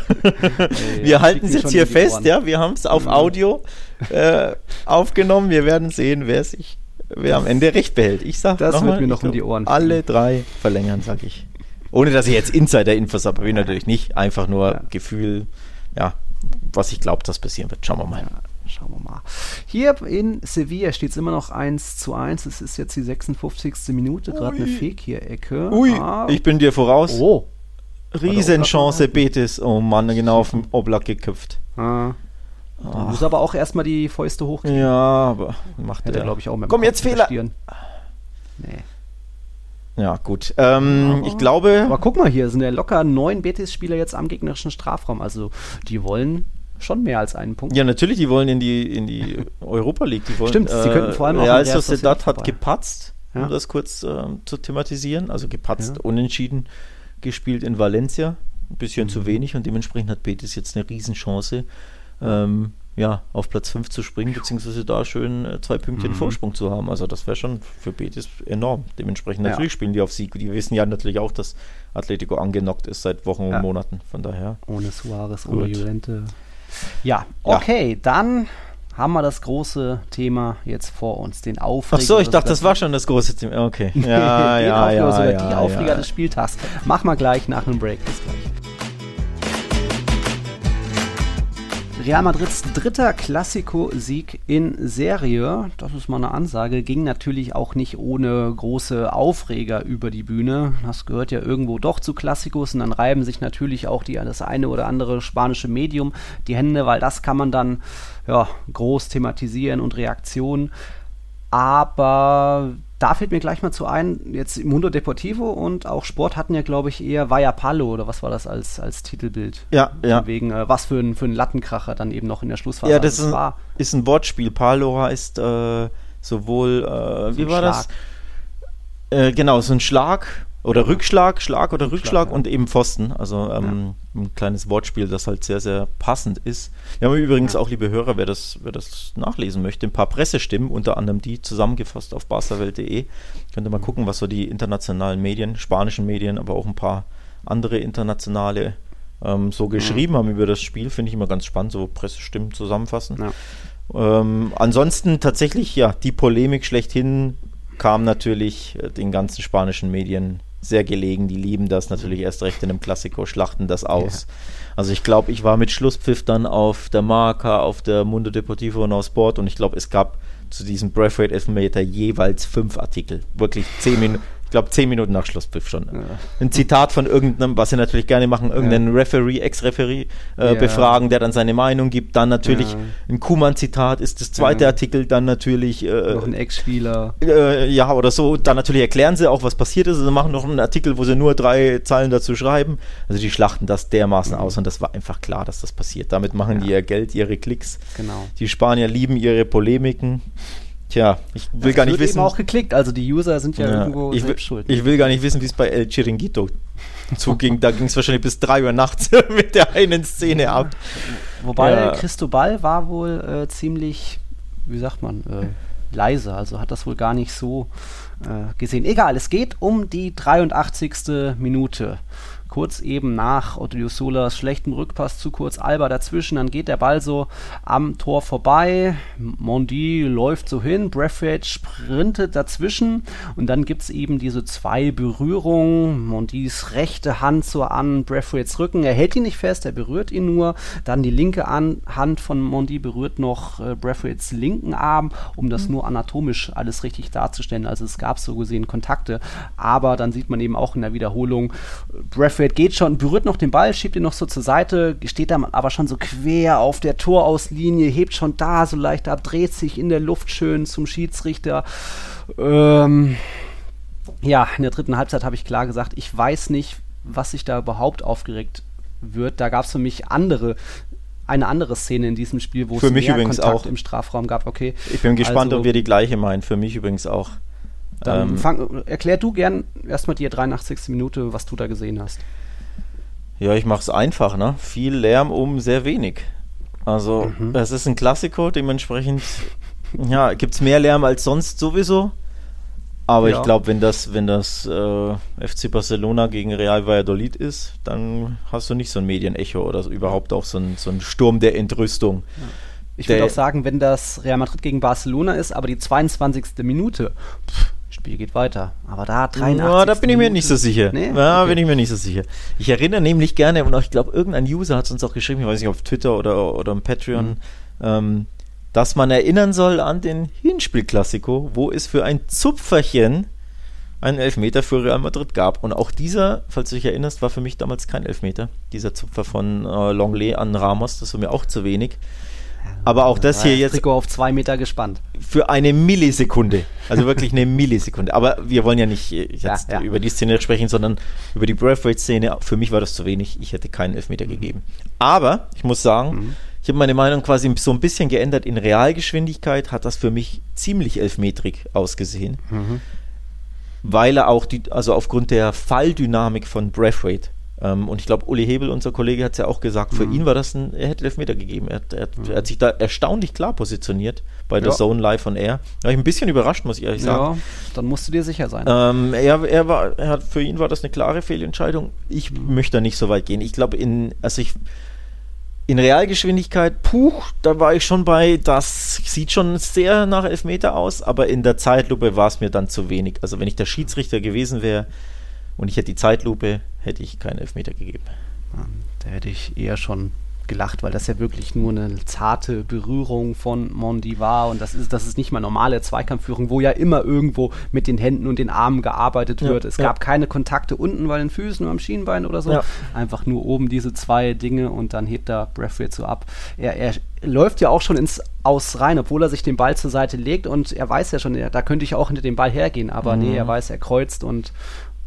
wir halten es jetzt hier fest, Ohren. ja. Wir haben es auf. Audio äh, aufgenommen. Wir werden sehen, wer sich, wer am Ende recht behält. Ich sag Das wird mal, mir noch um die Ohren Alle drei verlängern, sag ich. Ohne dass ich jetzt Insider-Infos habe, habe ich natürlich nicht. Einfach nur Ja. Gefühl, ja, was ich glaube, dass passieren wird. Schauen wir mal. Ja, schauen wir mal. Hier in Sevilla steht es immer noch 1 zu 1. Es ist jetzt die 56. Minute, gerade eine. Fekir-Ecke. Ui, Ah, ich bin dir voraus. oh. Riesenchance, Betis. Oh Mann, genau auf dem Oblak geköpft. Ah. Da muss aber auch erstmal die Fäuste hochkriegen. Ja, aber macht Hätte er, glaube ich, auch mit Komm, Kopf jetzt Fehler. Nee. Ja, gut. Ähm, Aber- ich glaube, Aber guck mal hier, sind ja locker neun Betis-Spieler jetzt am gegnerischen Strafraum. Also die wollen schon mehr als einen Punkt. ja, natürlich, die wollen in die, in die Europa League. Die wollen, Stimmt, sie könnten vor allem auch Real an Real Sociedad hat gepatzt, Ja. um das kurz ähm, zu thematisieren. Also gepatzt, Ja. unentschieden gespielt in Valencia. Ein bisschen Mhm. zu wenig und dementsprechend hat Betis jetzt eine Riesenchance, ähm, ja, auf Platz 5 zu springen, beziehungsweise da schön äh, zwei Pünktchen Mhm. Vorsprung zu haben. Also das wäre schon für Betis enorm. Dementsprechend Ja. natürlich spielen die auf Sieg. Die wissen ja natürlich auch, dass Atletico angenockt ist seit Wochen Ja. und Monaten. Von daher. Ohne Suarez, Gut. ohne Llorente. Ja, Ja. okay, dann haben wir das große Thema jetzt vor uns, den Aufreger. Ach so, ich dachte, das war schon das große Thema. Okay. Ja, den ja, Aufreger, ja, sogar ja, die Aufreger ja. des Spieltags. Mach mal gleich nach einem Break. Bis gleich. Real Madrids dritter Klassiko-Sieg in Serie, das ist mal eine Ansage, ging natürlich auch nicht ohne große Aufreger über die Bühne. Das gehört ja irgendwo doch zu Klassikos und dann reiben sich natürlich auch die, das eine oder andere spanische Medium die Hände, weil das kann man dann ja, groß thematisieren und Reaktionen. Aber da fällt mir gleich mal zu ein, jetzt Mundo Deportivo und auch Sport hatten ja, glaube ich, eher Vaya Palo oder was war das als, als Titelbild? Ja, ja. Von Wegen, äh, was für ein, für ein Lattenkracher dann eben noch in der Schlussphase. Ja, das Also ist ein, ist ein Wortspiel. Palo heißt äh, sowohl, äh, wie war Schlag. das? Äh, genau, so ein Schlag oder Rückschlag, Schlag oder Rückschlag, Rückschlag ja. und eben Pfosten. Also ähm, ja. ein kleines Wortspiel, das halt sehr, sehr passend ist. Wir haben übrigens ja. auch, liebe Hörer, wer das, wer das nachlesen möchte, ein paar Pressestimmen, unter anderem die zusammengefasst auf barstawelt.de. Könnt ihr mal gucken, was so die internationalen Medien, spanischen Medien, aber auch ein paar andere internationale ähm, so geschrieben haben über das Spiel. Finde ich immer ganz spannend, so Pressestimmen zusammenfassen. Ähm, ansonsten tatsächlich, ja, die Polemik schlechthin kam natürlich äh, den ganzen spanischen Medien sehr gelegen. Die lieben das natürlich erst recht in einem Klassiko, schlachten das aus. Ja. Also ich glaube, ich war mit Schlusspfiff dann auf der Marca, auf der Mundo Deportivo und auf Sport und ich glaube, es gab zu diesem Breathwaite Elfmeter jeweils fünf Artikel. Wirklich zehn Minuten glaube, zehn Minuten nach Schlusspfiff schon. Ja. Ein Zitat von irgendeinem, was sie natürlich gerne machen, irgendeinen ja. Referee, Ex-Referee äh, ja. befragen, der dann seine Meinung gibt. Dann natürlich ein Kuhmann-Zitat ist das zweite Artikel, dann natürlich. Äh, noch ein Ex-Spieler. Äh, ja, oder so. Dann natürlich erklären sie auch, was passiert ist. Sie machen noch einen Artikel, wo sie nur drei Zeilen dazu schreiben. Also die schlachten das dermaßen mhm. aus und das war einfach klar, dass das passiert. Damit machen die ihr Geld, ihre Klicks. Genau. Die Spanier lieben ihre Polemiken. Tja, ich will das gar nicht wissen. Eben auch geklickt, also die User sind ja, ja irgendwo ich will, schuld. Ich will gar nicht wissen, wie es bei El Chiringuito zuging. da ging es wahrscheinlich bis 3 Uhr nachts mit der einen Szene ab. Wobei ja. Cristobal war wohl äh, ziemlich, wie sagt man, äh, leise, also hat das wohl gar nicht so äh, gesehen. Egal, es geht um die 83. Minute kurz eben nach Solas schlechtem Rückpass zu kurz Alba dazwischen, dann geht der Ball so am Tor vorbei, Mondi läuft so hin, Braithwaite sprintet dazwischen. Und dann gibt es eben diese zwei Berührungen, Mondis rechte Hand so an Braithwaites Rücken, er hält ihn nicht fest, er berührt ihn nur, dann die linke an Hand von Mondi berührt noch äh, Braithwaites linken Arm, um das nur anatomisch alles richtig darzustellen, also es gab so gesehen Kontakte, aber dann sieht man eben auch in der Wiederholung, Braithwaite Braithwaite geht schon, berührt noch den Ball, schiebt ihn noch so zur Seite, steht da aber schon so quer auf der Torauslinie, hebt schon da so leicht ab, dreht sich in der Luft schön zum Schiedsrichter. Ähm, ja, in der dritten Halbzeit habe ich klar gesagt, ich weiß nicht, was sich da überhaupt aufgeregt wird. Da gab es für mich andere eine andere Szene in diesem Spiel, wo für es mich mehr übrigens Kontakt auch. im Strafraum gab. Okay. Ich bin gespannt, also, ob wir die gleiche meinen. Für mich übrigens auch. Dann ähm, fang, erklär du gern erstmal die 83. Minute, was du da gesehen hast. Ja, ich mache es einfach, ne? Viel Lärm um sehr wenig. Also, mhm. es ist ein Klassiker, dementsprechend ja, gibt es mehr Lärm als sonst sowieso. Aber ja. ich glaube, wenn das, wenn das äh, FC Barcelona gegen Real Valladolid ist, dann hast du nicht so ein Medienecho oder so, überhaupt auch so ein, so ein Sturm der Entrüstung. Ja. Ich würde auch sagen, wenn das Real Madrid gegen Barcelona ist, aber die 22. Minute, pff, Spiel geht weiter. Aber da 83. Ja, da bin ich mir nicht so sicher. Nee? Ja, okay. bin ich mir nicht so sicher. Ich erinnere nämlich gerne, und auch, ich glaube, irgendein User hat es uns auch geschrieben, ich weiß nicht, auf Twitter oder, oder im Patreon, mhm. ähm, dass man erinnern soll an den Hinspiel-Klassiko, wo es für ein Zupferchen einen Elfmeter für Real Madrid gab. Und auch dieser, falls du dich erinnerst, war für mich damals kein Elfmeter. Dieser Zupfer von äh, Longley an Ramos, das war mir auch zu wenig. Aber auch das hier jetzt. Trikot auf zwei Meter gespannt. Für eine Millisekunde. Also wirklich eine Millisekunde. Aber wir wollen ja nicht äh, jetzt ja, ja. über die Szene sprechen, sondern über die Breathweight-Szene. Für mich war das zu wenig. Ich hätte keinen Elfmeter mhm. gegeben. Aber ich muss sagen, mhm. ich habe meine Meinung quasi so ein bisschen geändert. In Realgeschwindigkeit hat das für mich ziemlich elfmetrig ausgesehen. Mhm. Weil er auch die, also aufgrund der Falldynamik von Breathweight ähm, und ich glaube, Uli Hebel, unser Kollege, hat es ja auch gesagt, für mhm. ihn war das ein, er hätte Elfmeter gegeben. Er, er, mhm. er, hat sich da erstaunlich klar positioniert bei der ja. Zone Live on Air. Da war ich ein bisschen überrascht, muss ich ehrlich sagen. Ja, dann musst du dir sicher sein. Ähm, er, er war, er hat, für ihn war das eine klare Fehlentscheidung. Ich mhm. möchte da nicht so weit gehen. Ich glaube, in, also ich, in Realgeschwindigkeit, puh, da war ich schon bei, das sieht schon sehr nach Elfmeter aus, aber in der Zeitlupe war es mir dann zu wenig. Also wenn ich der Schiedsrichter gewesen wäre und ich hätte die Zeitlupe, hätte ich keinen Elfmeter gegeben. Da hätte ich eher schon gelacht, weil das ja wirklich nur eine zarte Berührung von Mondi war und das ist, das ist nicht mal normale Zweikampfführung, wo ja immer irgendwo mit den Händen und den Armen gearbeitet ja, wird. Es ja. gab keine Kontakte unten bei den Füßen oder am Schienbein oder so. Ja. Einfach nur oben diese zwei Dinge und dann hebt er Breathwaite so ab. Er, er läuft ja auch schon ins Aus rein, obwohl er sich den Ball zur Seite legt und er weiß ja schon, da könnte ich auch hinter dem Ball hergehen, aber mhm. nee, er weiß, er kreuzt und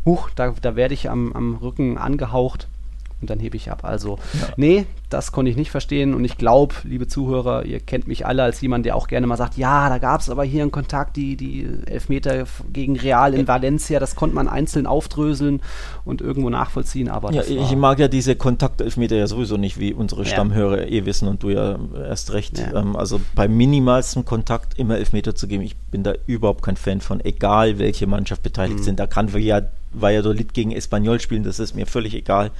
huch, da, da werde ich am, am Rücken angehaucht. und dann hebe ich ab. Also, ja. nee, das konnte ich nicht verstehen und ich glaube, liebe Zuhörer, ihr kennt mich alle als jemand, der auch gerne mal sagt, ja, da gab es aber hier einen Kontakt, die, die Elfmeter gegen Real in Valencia, das konnte man einzeln aufdröseln und irgendwo nachvollziehen, aber ja, ich mag ja diese Kontaktelfmeter ja sowieso nicht, wie unsere ja. Stammhörer eh wissen und du ja erst recht. Ja. Ähm, also bei minimalstem Kontakt immer Elfmeter zu geben, ich bin da überhaupt kein Fan von, egal welche Mannschaft beteiligt mhm. sind. Da kann wir ja Valladolid gegen Espanyol spielen, das ist mir völlig egal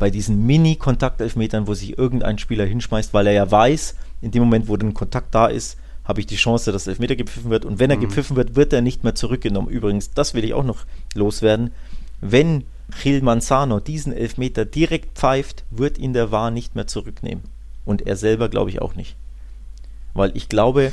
bei diesen Mini-Kontaktelfmetern, wo sich irgendein Spieler hinschmeißt, weil er ja weiß, in dem Moment, wo ein Kontakt da ist, habe ich die Chance, dass Elfmeter gepfiffen wird. Und wenn er mhm. gepfiffen wird, wird er nicht mehr zurückgenommen. Übrigens, das will ich auch noch loswerden. Wenn Gil Manzano diesen Elfmeter direkt pfeift, wird ihn der War nicht mehr zurücknehmen. Und er selber glaube ich auch nicht. Weil ich glaube,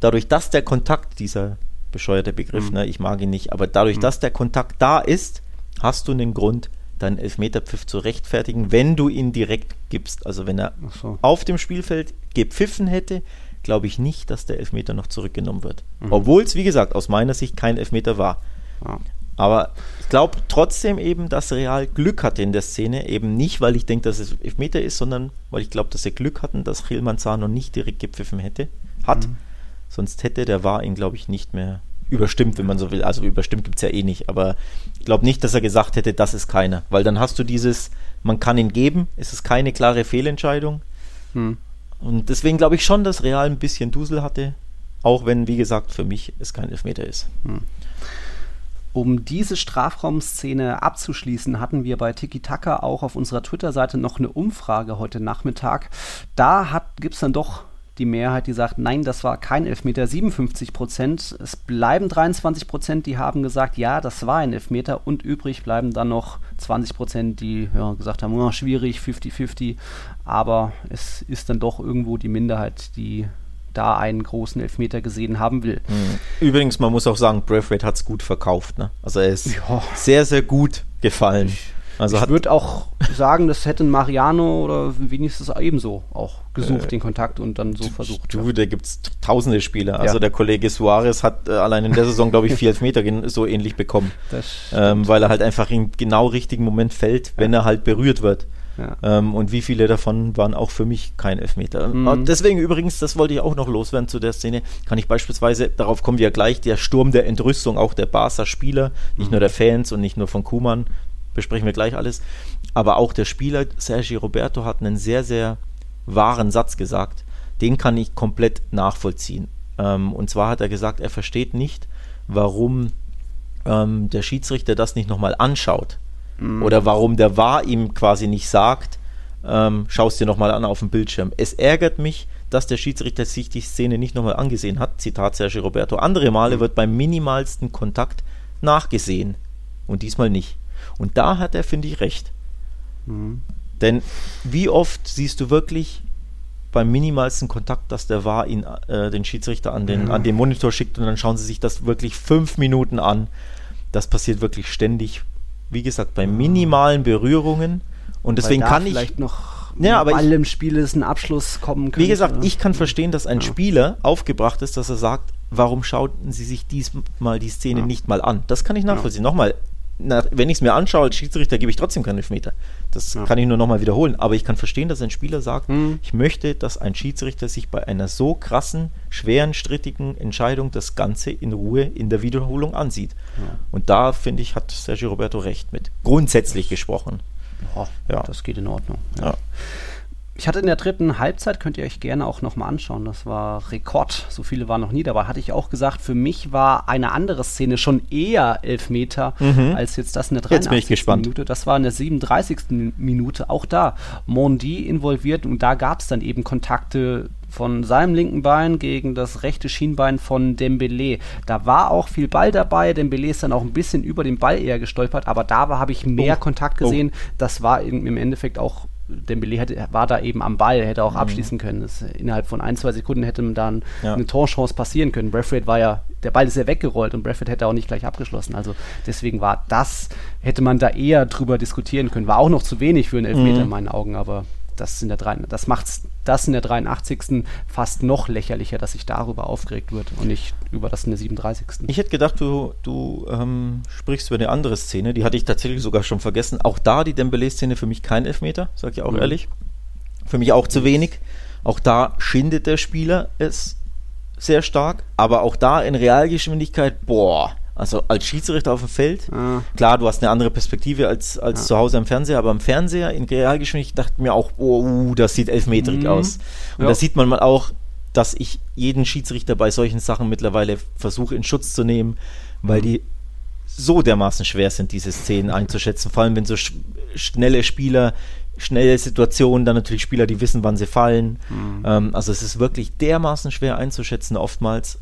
dadurch, dass der Kontakt, dieser bescheuerte Begriff, mhm. ne, ich mag ihn nicht, aber dadurch, mhm. dass der Kontakt da ist, hast du einen Grund, deinen Elfmeterpfiff zu rechtfertigen, wenn du ihn direkt gibst. Also wenn er so. auf dem Spielfeld gepfiffen hätte, glaube ich nicht, dass der Elfmeter noch zurückgenommen wird. Mhm. Obwohl es, wie gesagt, aus meiner Sicht kein Elfmeter war. Ja. Aber ich glaube trotzdem eben, dass Real Glück hatte in der Szene. Eben nicht, weil ich denke, dass es Elfmeter ist, sondern weil ich glaube, dass sie Glück hatten, dass Gil Manzano nicht direkt gepfiffen hätte, hat. Mhm. Sonst hätte der war ihn, glaube ich, nicht mehr überstimmt, wenn man so will. Also überstimmt gibt es ja eh nicht, aber ich glaube nicht, dass er gesagt hätte, das ist keiner. Weil dann hast du dieses, man kann ihn geben, es ist keine klare Fehlentscheidung. Hm. Und deswegen glaube ich schon, dass Real ein bisschen Dusel hatte, auch wenn, wie gesagt, für mich es kein Elfmeter ist. Hm. Um diese Strafraumszene abzuschließen, hatten wir bei Tiki Taka auch auf unserer Twitter-Seite noch eine Umfrage heute Nachmittag. Da gibt es dann doch die Mehrheit, die sagt, nein, das war kein Elfmeter, 57 Prozent. Es bleiben 23 Prozent, die haben gesagt, ja, das war ein Elfmeter und übrig bleiben dann noch 20 Prozent, die ja, gesagt haben, oh, schwierig, 50-50. Aber es ist dann doch irgendwo die Minderheit, die da einen großen Elfmeter gesehen haben will. Mhm. Übrigens, man muss auch sagen, Braithwaite hat es gut verkauft. Ne? Also er ist ja. sehr, sehr gut gefallen. Ich also ich würde auch sagen, das hätten Mariano oder wenigstens ebenso auch gesucht, äh, den Kontakt und dann so versucht. Du, ja. da gibt es tausende Spieler. Also ja. der Kollege Suarez hat äh, allein in der Saison, glaube ich, vier Elfmeter so ähnlich bekommen. Ähm, weil er halt einfach im genau richtigen Moment fällt, wenn ja. er halt berührt wird. Ähm, und wie viele davon waren auch für mich kein Elfmeter. Mhm. Deswegen übrigens, das wollte ich auch noch loswerden zu der Szene, kann ich beispielsweise, darauf kommen wir ja gleich, der Sturm der Entrüstung auch der Barca-Spieler, nicht mhm. nur der Fans und nicht nur von Kuman, besprechen wir gleich alles. Aber auch der Spieler Sergi Roberto hat einen sehr, sehr wahren Satz gesagt. Den kann ich komplett nachvollziehen. Ähm, und zwar hat er gesagt, er versteht nicht, warum ähm, der Schiedsrichter das nicht nochmal anschaut. Mhm. Oder warum der War ihm quasi nicht sagt, ähm, schau es dir nochmal an auf dem Bildschirm. Es ärgert mich, dass der Schiedsrichter sich die Szene nicht nochmal angesehen hat. Zitat Sergio Roberto. Andere Male mhm. wird beim minimalsten Kontakt nachgesehen und diesmal nicht. Und da hat er, finde ich, recht. Mhm. Denn wie oft siehst du wirklich beim minimalsten Kontakt, dass der war ihn äh, den Schiedsrichter an den, mhm. an den Monitor schickt und dann schauen sie sich das wirklich fünf Minuten an. Das passiert wirklich ständig. Wie gesagt, bei minimalen Berührungen. Und deswegen kann ich. Vielleicht noch ja, aber allem im Spiel ist ein Abschluss kommen könnte. Wie gesagt, ich kann verstehen, dass ein ja. Spieler aufgebracht ist, dass er sagt, warum schauten sie sich diesmal die Szene ja. nicht mal an? Das kann ich nachvollziehen. Ja. Nochmal, na, wenn ich es mir anschaue als Schiedsrichter, gebe ich trotzdem keinen Elfmeter. Das ja. kann ich nur nochmal wiederholen. Aber ich kann verstehen, dass ein Spieler sagt, mhm. ich möchte, dass ein Schiedsrichter sich bei einer so krassen, schweren, strittigen Entscheidung das Ganze in Ruhe in der Wiederholung ansieht. Ja. Und da, finde ich, hat Sergio Roberto recht mit. Grundsätzlich gesprochen. Ja, ja. das geht in Ordnung. Ja. Ich hatte in der dritten Halbzeit, könnt ihr euch gerne auch nochmal anschauen, das war Rekord, so viele waren noch nie dabei, hatte ich auch gesagt, für mich war eine andere Szene schon eher Elfmeter mhm. als jetzt das in der 83. Minute. Das war in der 37. Minute, auch da Mondi involviert und da gab es dann eben Kontakte von seinem linken Bein gegen das rechte Schienbein von Dembele. Da war auch viel Ball dabei. Dembele ist dann auch ein bisschen über den Ball eher gestolpert, aber da habe ich mehr oh. Kontakt gesehen. Oh. Das war im Endeffekt auch Dembele hätte, war da eben am Ball, hätte auch mhm. abschließen können. Das, innerhalb von ein, zwei Sekunden hätte man dann ja. eine Torchance passieren können. Braithwaite war ja, der Ball ist ja weggerollt und Braithwaite hätte auch nicht gleich abgeschlossen. Also deswegen war das, hätte man da eher drüber diskutieren können. War auch noch zu wenig für einen Elfmeter mhm. in meinen Augen, aber das, in der das macht das in der 83. fast noch lächerlicher, dass sich darüber aufgeregt wird und nicht über das in der 37. Ich hätte gedacht, du, du ähm, sprichst über eine andere Szene, die hatte ich tatsächlich sogar schon vergessen. Auch da die Dembele-Szene für mich kein Elfmeter, sag ich auch mhm. ehrlich. Für mich auch zu wenig. Auch da schindet der Spieler es sehr stark, aber auch da in Realgeschwindigkeit, boah, also als Schiedsrichter auf dem Feld, ah. klar, du hast eine andere Perspektive als, als ja. zu Hause am Fernseher, aber am Fernseher in Realgeschwindigkeit dachte ich mir auch, oh, uh, das sieht elfmetrig mhm. aus. Und ja. da sieht man mal auch, dass ich jeden Schiedsrichter bei solchen Sachen mittlerweile versuche in Schutz zu nehmen, weil die so dermaßen schwer sind, diese Szenen einzuschätzen. Vor allem, wenn so sch schnelle Spieler schnelle Situationen, dann natürlich Spieler, die wissen, wann sie fallen. Mhm. Ähm, also es ist wirklich dermaßen schwer einzuschätzen oftmals.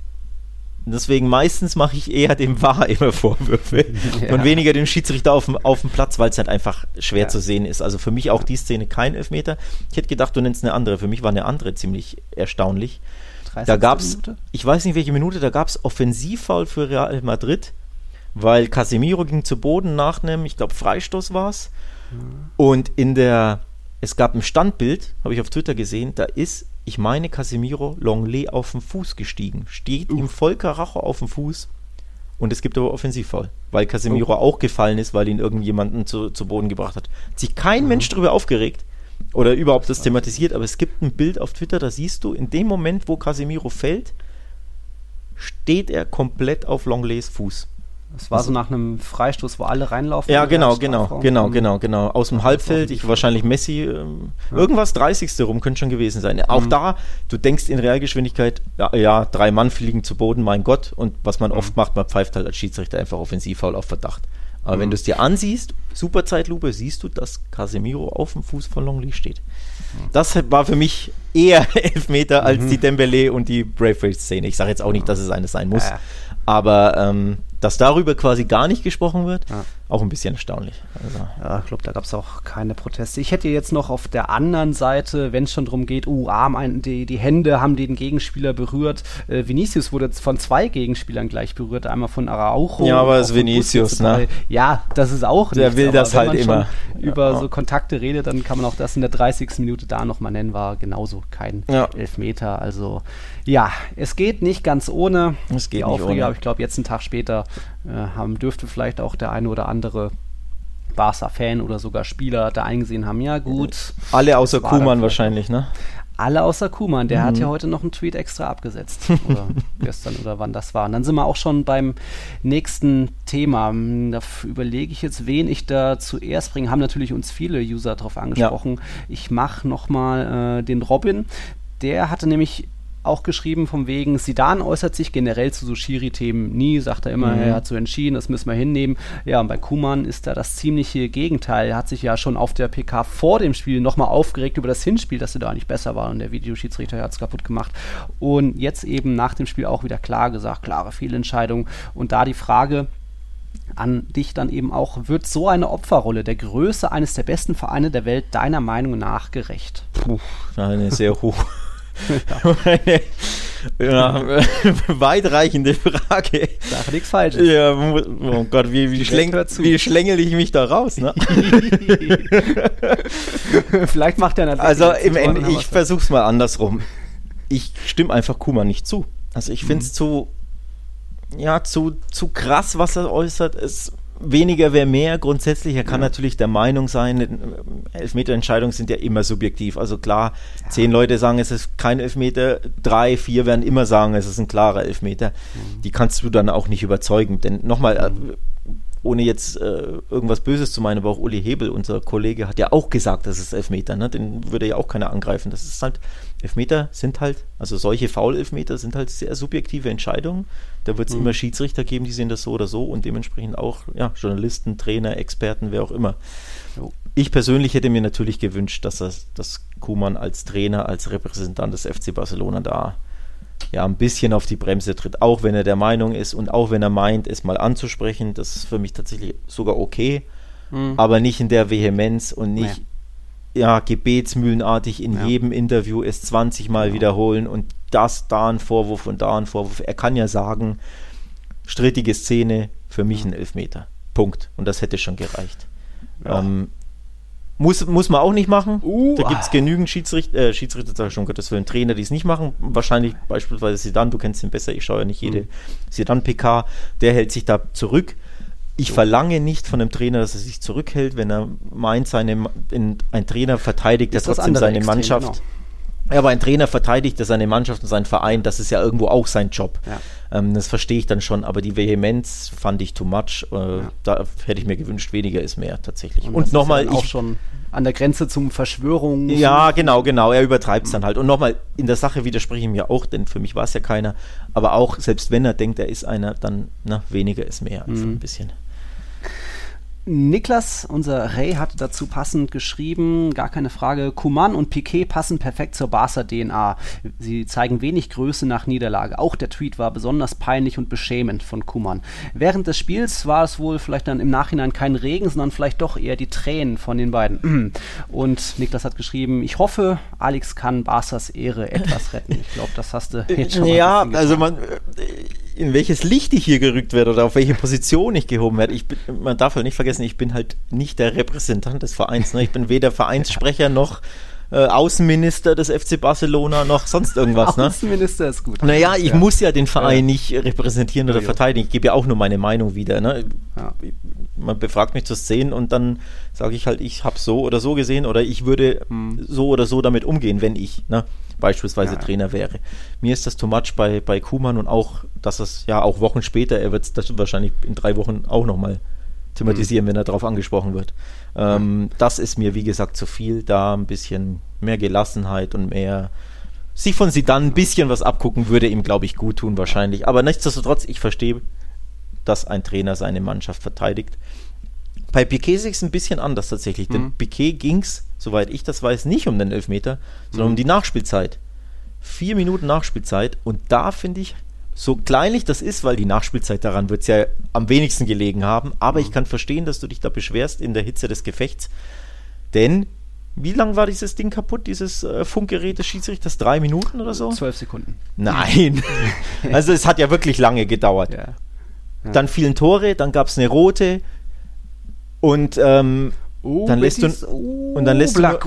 Deswegen meistens mache ich eher dem Wahr immer Vorwürfe ja. und weniger dem Schiedsrichter auf dem, auf dem Platz, weil es halt einfach schwer ja. zu sehen ist. Also für mich auch die Szene kein Elfmeter. Ich hätte gedacht, du nennst eine andere. Für mich war eine andere ziemlich erstaunlich. Da gab es, ich weiß nicht welche Minute, da gab es Offensivfoul für Real Madrid, weil Casemiro ging zu Boden nach einem, ich glaube Freistoß war es. Und in der, es gab ein Standbild, habe ich auf Twitter gesehen, da ist, ich meine, Casemiro Longley auf den Fuß gestiegen. Steht Uff. ihm voll Karacho auf dem Fuß. Und es gibt aber Offensivfall, weil Casemiro oh. auch gefallen ist, weil ihn irgendjemanden zu, zu Boden gebracht hat. Hat sich kein mhm. Mensch darüber aufgeregt oder überhaupt das thematisiert, aber es gibt ein Bild auf Twitter, da siehst du, in dem Moment, wo Casemiro fällt, steht er komplett auf Longleys Fuß. Es war so nach einem Freistoß, wo alle reinlaufen. Ja, genau, genau, genau, genau, genau. Aus dem Halbfeld, ich wahrscheinlich Messi, ähm, ja. irgendwas 30. rum könnte schon gewesen sein. Auch mhm. da, du denkst in Realgeschwindigkeit, ja, ja, drei Mann fliegen zu Boden, mein Gott. Und was man mhm. oft macht, man pfeift halt als Schiedsrichter einfach Offensivfoul auf Verdacht. Aber mhm. wenn du es dir ansiehst, super Zeitlupe, siehst du, dass Casemiro auf dem Fuß von Longley steht. Mhm. Das war für mich eher Elfmeter als mhm. die Dembele und die Braithwaite-Szene. Ich sage jetzt auch nicht, dass es eine sein muss. Ja. Aber ähm, dass darüber quasi gar nicht gesprochen wird, ja. auch ein bisschen erstaunlich. Also. Ja, ich glaube, da gab es auch keine Proteste. Ich hätte jetzt noch auf der anderen Seite, wenn es schon darum geht, oh, Arm, ein, die, die Hände haben den Gegenspieler berührt. Äh, Vinicius wurde von zwei Gegenspielern gleich berührt, einmal von Araujo. Ja, aber es ist Vinicius, ne? Ja, das ist auch Der nichts, will das halt immer. über ja. so Kontakte redet, dann kann man auch das in der 30. Minute da nochmal nennen, war genauso kein ja. Elfmeter. Also ja, es geht nicht ganz ohne. Es geht Die Aufreger, aber ich glaube, jetzt einen Tag später haben, dürfte vielleicht auch der eine oder andere Barca-Fan oder sogar Spieler da eingesehen haben, ja gut. Alle außer Kuman wahrscheinlich, ne? Alle außer Kuman, der mhm. hat ja heute noch einen Tweet extra abgesetzt. Oder gestern oder wann das war. Und dann sind wir auch schon beim nächsten Thema. Da überlege ich jetzt, wen ich da zuerst bringe. Haben natürlich uns viele User darauf angesprochen. Ja. Ich mache nochmal äh, den Robin. Der hatte nämlich auch geschrieben vom wegen, Sidan äußert sich generell zu so Schiri-Themen nie, sagt er immer, mhm. er hat so entschieden, das müssen wir hinnehmen. Ja, und bei Kuman ist da das ziemliche Gegenteil. Er hat sich ja schon auf der PK vor dem Spiel nochmal aufgeregt über das Hinspiel, dass er da nicht besser war und der Videoschiedsrichter hat es kaputt gemacht. Und jetzt eben nach dem Spiel auch wieder klar gesagt, klare Fehlentscheidung. Und da die Frage, an dich dann eben auch, wird so eine Opferrolle der Größe eines der besten Vereine der Welt deiner Meinung nach gerecht? Puh, eine sehr hoch, ja, weitreichende Frage. Sag nichts Falsches. Ja, oh Gott, wie, wie, schläng, wie schlängel ich mich da raus, ne? Vielleicht macht er natürlich. Also im Ende, ich versuch's mal andersrum. Ich stimme einfach Kuma nicht zu. Also ich finde es mhm. zu, ja, zu, zu krass, was er äußert. Es weniger wäre mehr. Grundsätzlich, er kann ja. natürlich der Meinung sein, Elfmeterentscheidungen sind ja immer subjektiv. Also klar, ja. zehn Leute sagen, es ist kein Elfmeter, drei, vier werden immer sagen, es ist ein klarer Elfmeter. Mhm. Die kannst du dann auch nicht überzeugen. Denn nochmal, mhm ohne jetzt äh, irgendwas Böses zu meinen, aber auch Uli Hebel, unser Kollege, hat ja auch gesagt, das ist Elfmeter, ne? Den würde ja auch keiner angreifen. Das ist halt, Elfmeter sind halt, also solche Foul-Elfmeter sind halt sehr subjektive Entscheidungen. Da wird es mhm. immer Schiedsrichter geben, die sehen das so oder so und dementsprechend auch, ja, Journalisten, Trainer, Experten, wer auch immer. Ich persönlich hätte mir natürlich gewünscht, dass das, dass Kuman als Trainer, als Repräsentant des FC Barcelona da ja ein bisschen auf die Bremse tritt, auch wenn er der Meinung ist und auch wenn er meint, es mal anzusprechen. Das ist für mich tatsächlich sogar okay, mhm. aber nicht in der Vehemenz und nicht nee. Ja gebetsmühlenartig in ja. jedem Interview es 20 Mal ja. wiederholen und das da ein Vorwurf und da ein Vorwurf. Er kann ja sagen, strittige Szene, für mich ein Elfmeter. Punkt. Und das hätte schon gereicht. Ja. Ähm, Muss, muss man auch nicht machen. Uh, da gibt es genügend Schiedsrichter, äh, Schiedsrichter, sag ich schon Gottes Willen, Trainer, die es nicht machen. Wahrscheinlich beispielsweise Sidan, du kennst ihn besser, ich schaue ja nicht jede mhm. Sidan-PK, der hält sich da zurück. Ich verlange nicht von einem Trainer, dass er sich zurückhält, wenn er meint, seine, in, ein Trainer verteidigt, der trotzdem seine Extrem, Mannschaft. Genau ja, aber ein Trainer verteidigt ja seine Mannschaft und seinen Verein, das ist ja irgendwo auch sein Job. Ja. Ähm, das verstehe ich dann schon, aber die Vehemenz fand ich too much. Äh, ja. Da hätte ich mir gewünscht, weniger ist mehr tatsächlich. Und, und nochmal. schon an der Grenze zum Verschwörung. Ja, genau, genau. Er übertreibt es dann halt. Und nochmal, in der Sache widerspreche ich mir auch, denn für mich war es ja keiner. Aber auch, selbst wenn er denkt, er ist einer, dann na, weniger ist mehr. Einfach mhm. ein bisschen. Niklas, unser Ray, hat dazu passend geschrieben, gar keine Frage, Kuman und Piquet passen perfekt zur Barca-DNA. Sie zeigen wenig Größe nach Niederlage. Auch der Tweet war besonders peinlich und beschämend von Kuman. Während des Spiels war es wohl vielleicht dann im Nachhinein kein Regen, sondern vielleicht doch eher die Tränen von den beiden. Und Niklas hat geschrieben, ich hoffe, Alex kann Barca's Ehre etwas retten. Ich glaube, das hast du jetzt schon mal Ja, also man in welches Licht ich hier gerückt werde oder auf welche Position ich gehoben werde. Ich bin, man darf halt nicht vergessen, ich bin halt nicht der Repräsentant des Vereins. Ne? Ich bin weder Vereinssprecher noch äh, Außenminister des FC Barcelona noch sonst irgendwas. Ne? Außenminister ist gut. Naja, ich ja. muss ja den Verein ja. nicht repräsentieren oder ja, verteidigen. Ich gebe ja auch nur meine Meinung wieder. Ne? Man befragt mich zu Szenen und dann sage ich halt, ich habe so oder so gesehen oder ich würde hm. so oder so damit umgehen, wenn ich. Ne? beispielsweise ja. Trainer wäre. Mir ist das too much bei, bei Kuhmann und auch, dass es ja auch Wochen später, er wird das wahrscheinlich in drei Wochen auch nochmal thematisieren, mhm. wenn er darauf angesprochen wird. Ähm, das ist mir, wie gesagt, zu viel. Da ein bisschen mehr Gelassenheit und mehr sich von sie dann ein bisschen was abgucken, würde ihm, glaube ich, gut tun wahrscheinlich. Aber nichtsdestotrotz, ich verstehe, dass ein Trainer seine Mannschaft verteidigt. Bei Piquet ist es ein bisschen anders tatsächlich, denn mhm. Piquet ging es soweit ich das weiß, nicht um den Elfmeter, sondern mhm. um die Nachspielzeit. Vier Minuten Nachspielzeit und da finde ich, so kleinlich das ist, weil die Nachspielzeit daran wird es ja am wenigsten gelegen haben, aber mhm. ich kann verstehen, dass du dich da beschwerst in der Hitze des Gefechts, denn wie lang war dieses Ding kaputt, dieses äh, Funkgerät des Schiedsrichters? Drei Minuten oder so? Zwölf Sekunden. Nein. also es hat ja wirklich lange gedauert. Ja. Ja. Dann fielen Tore, dann gab es eine rote und ähm, Oh, dann lässt du, oh, und, dann lässt du nur,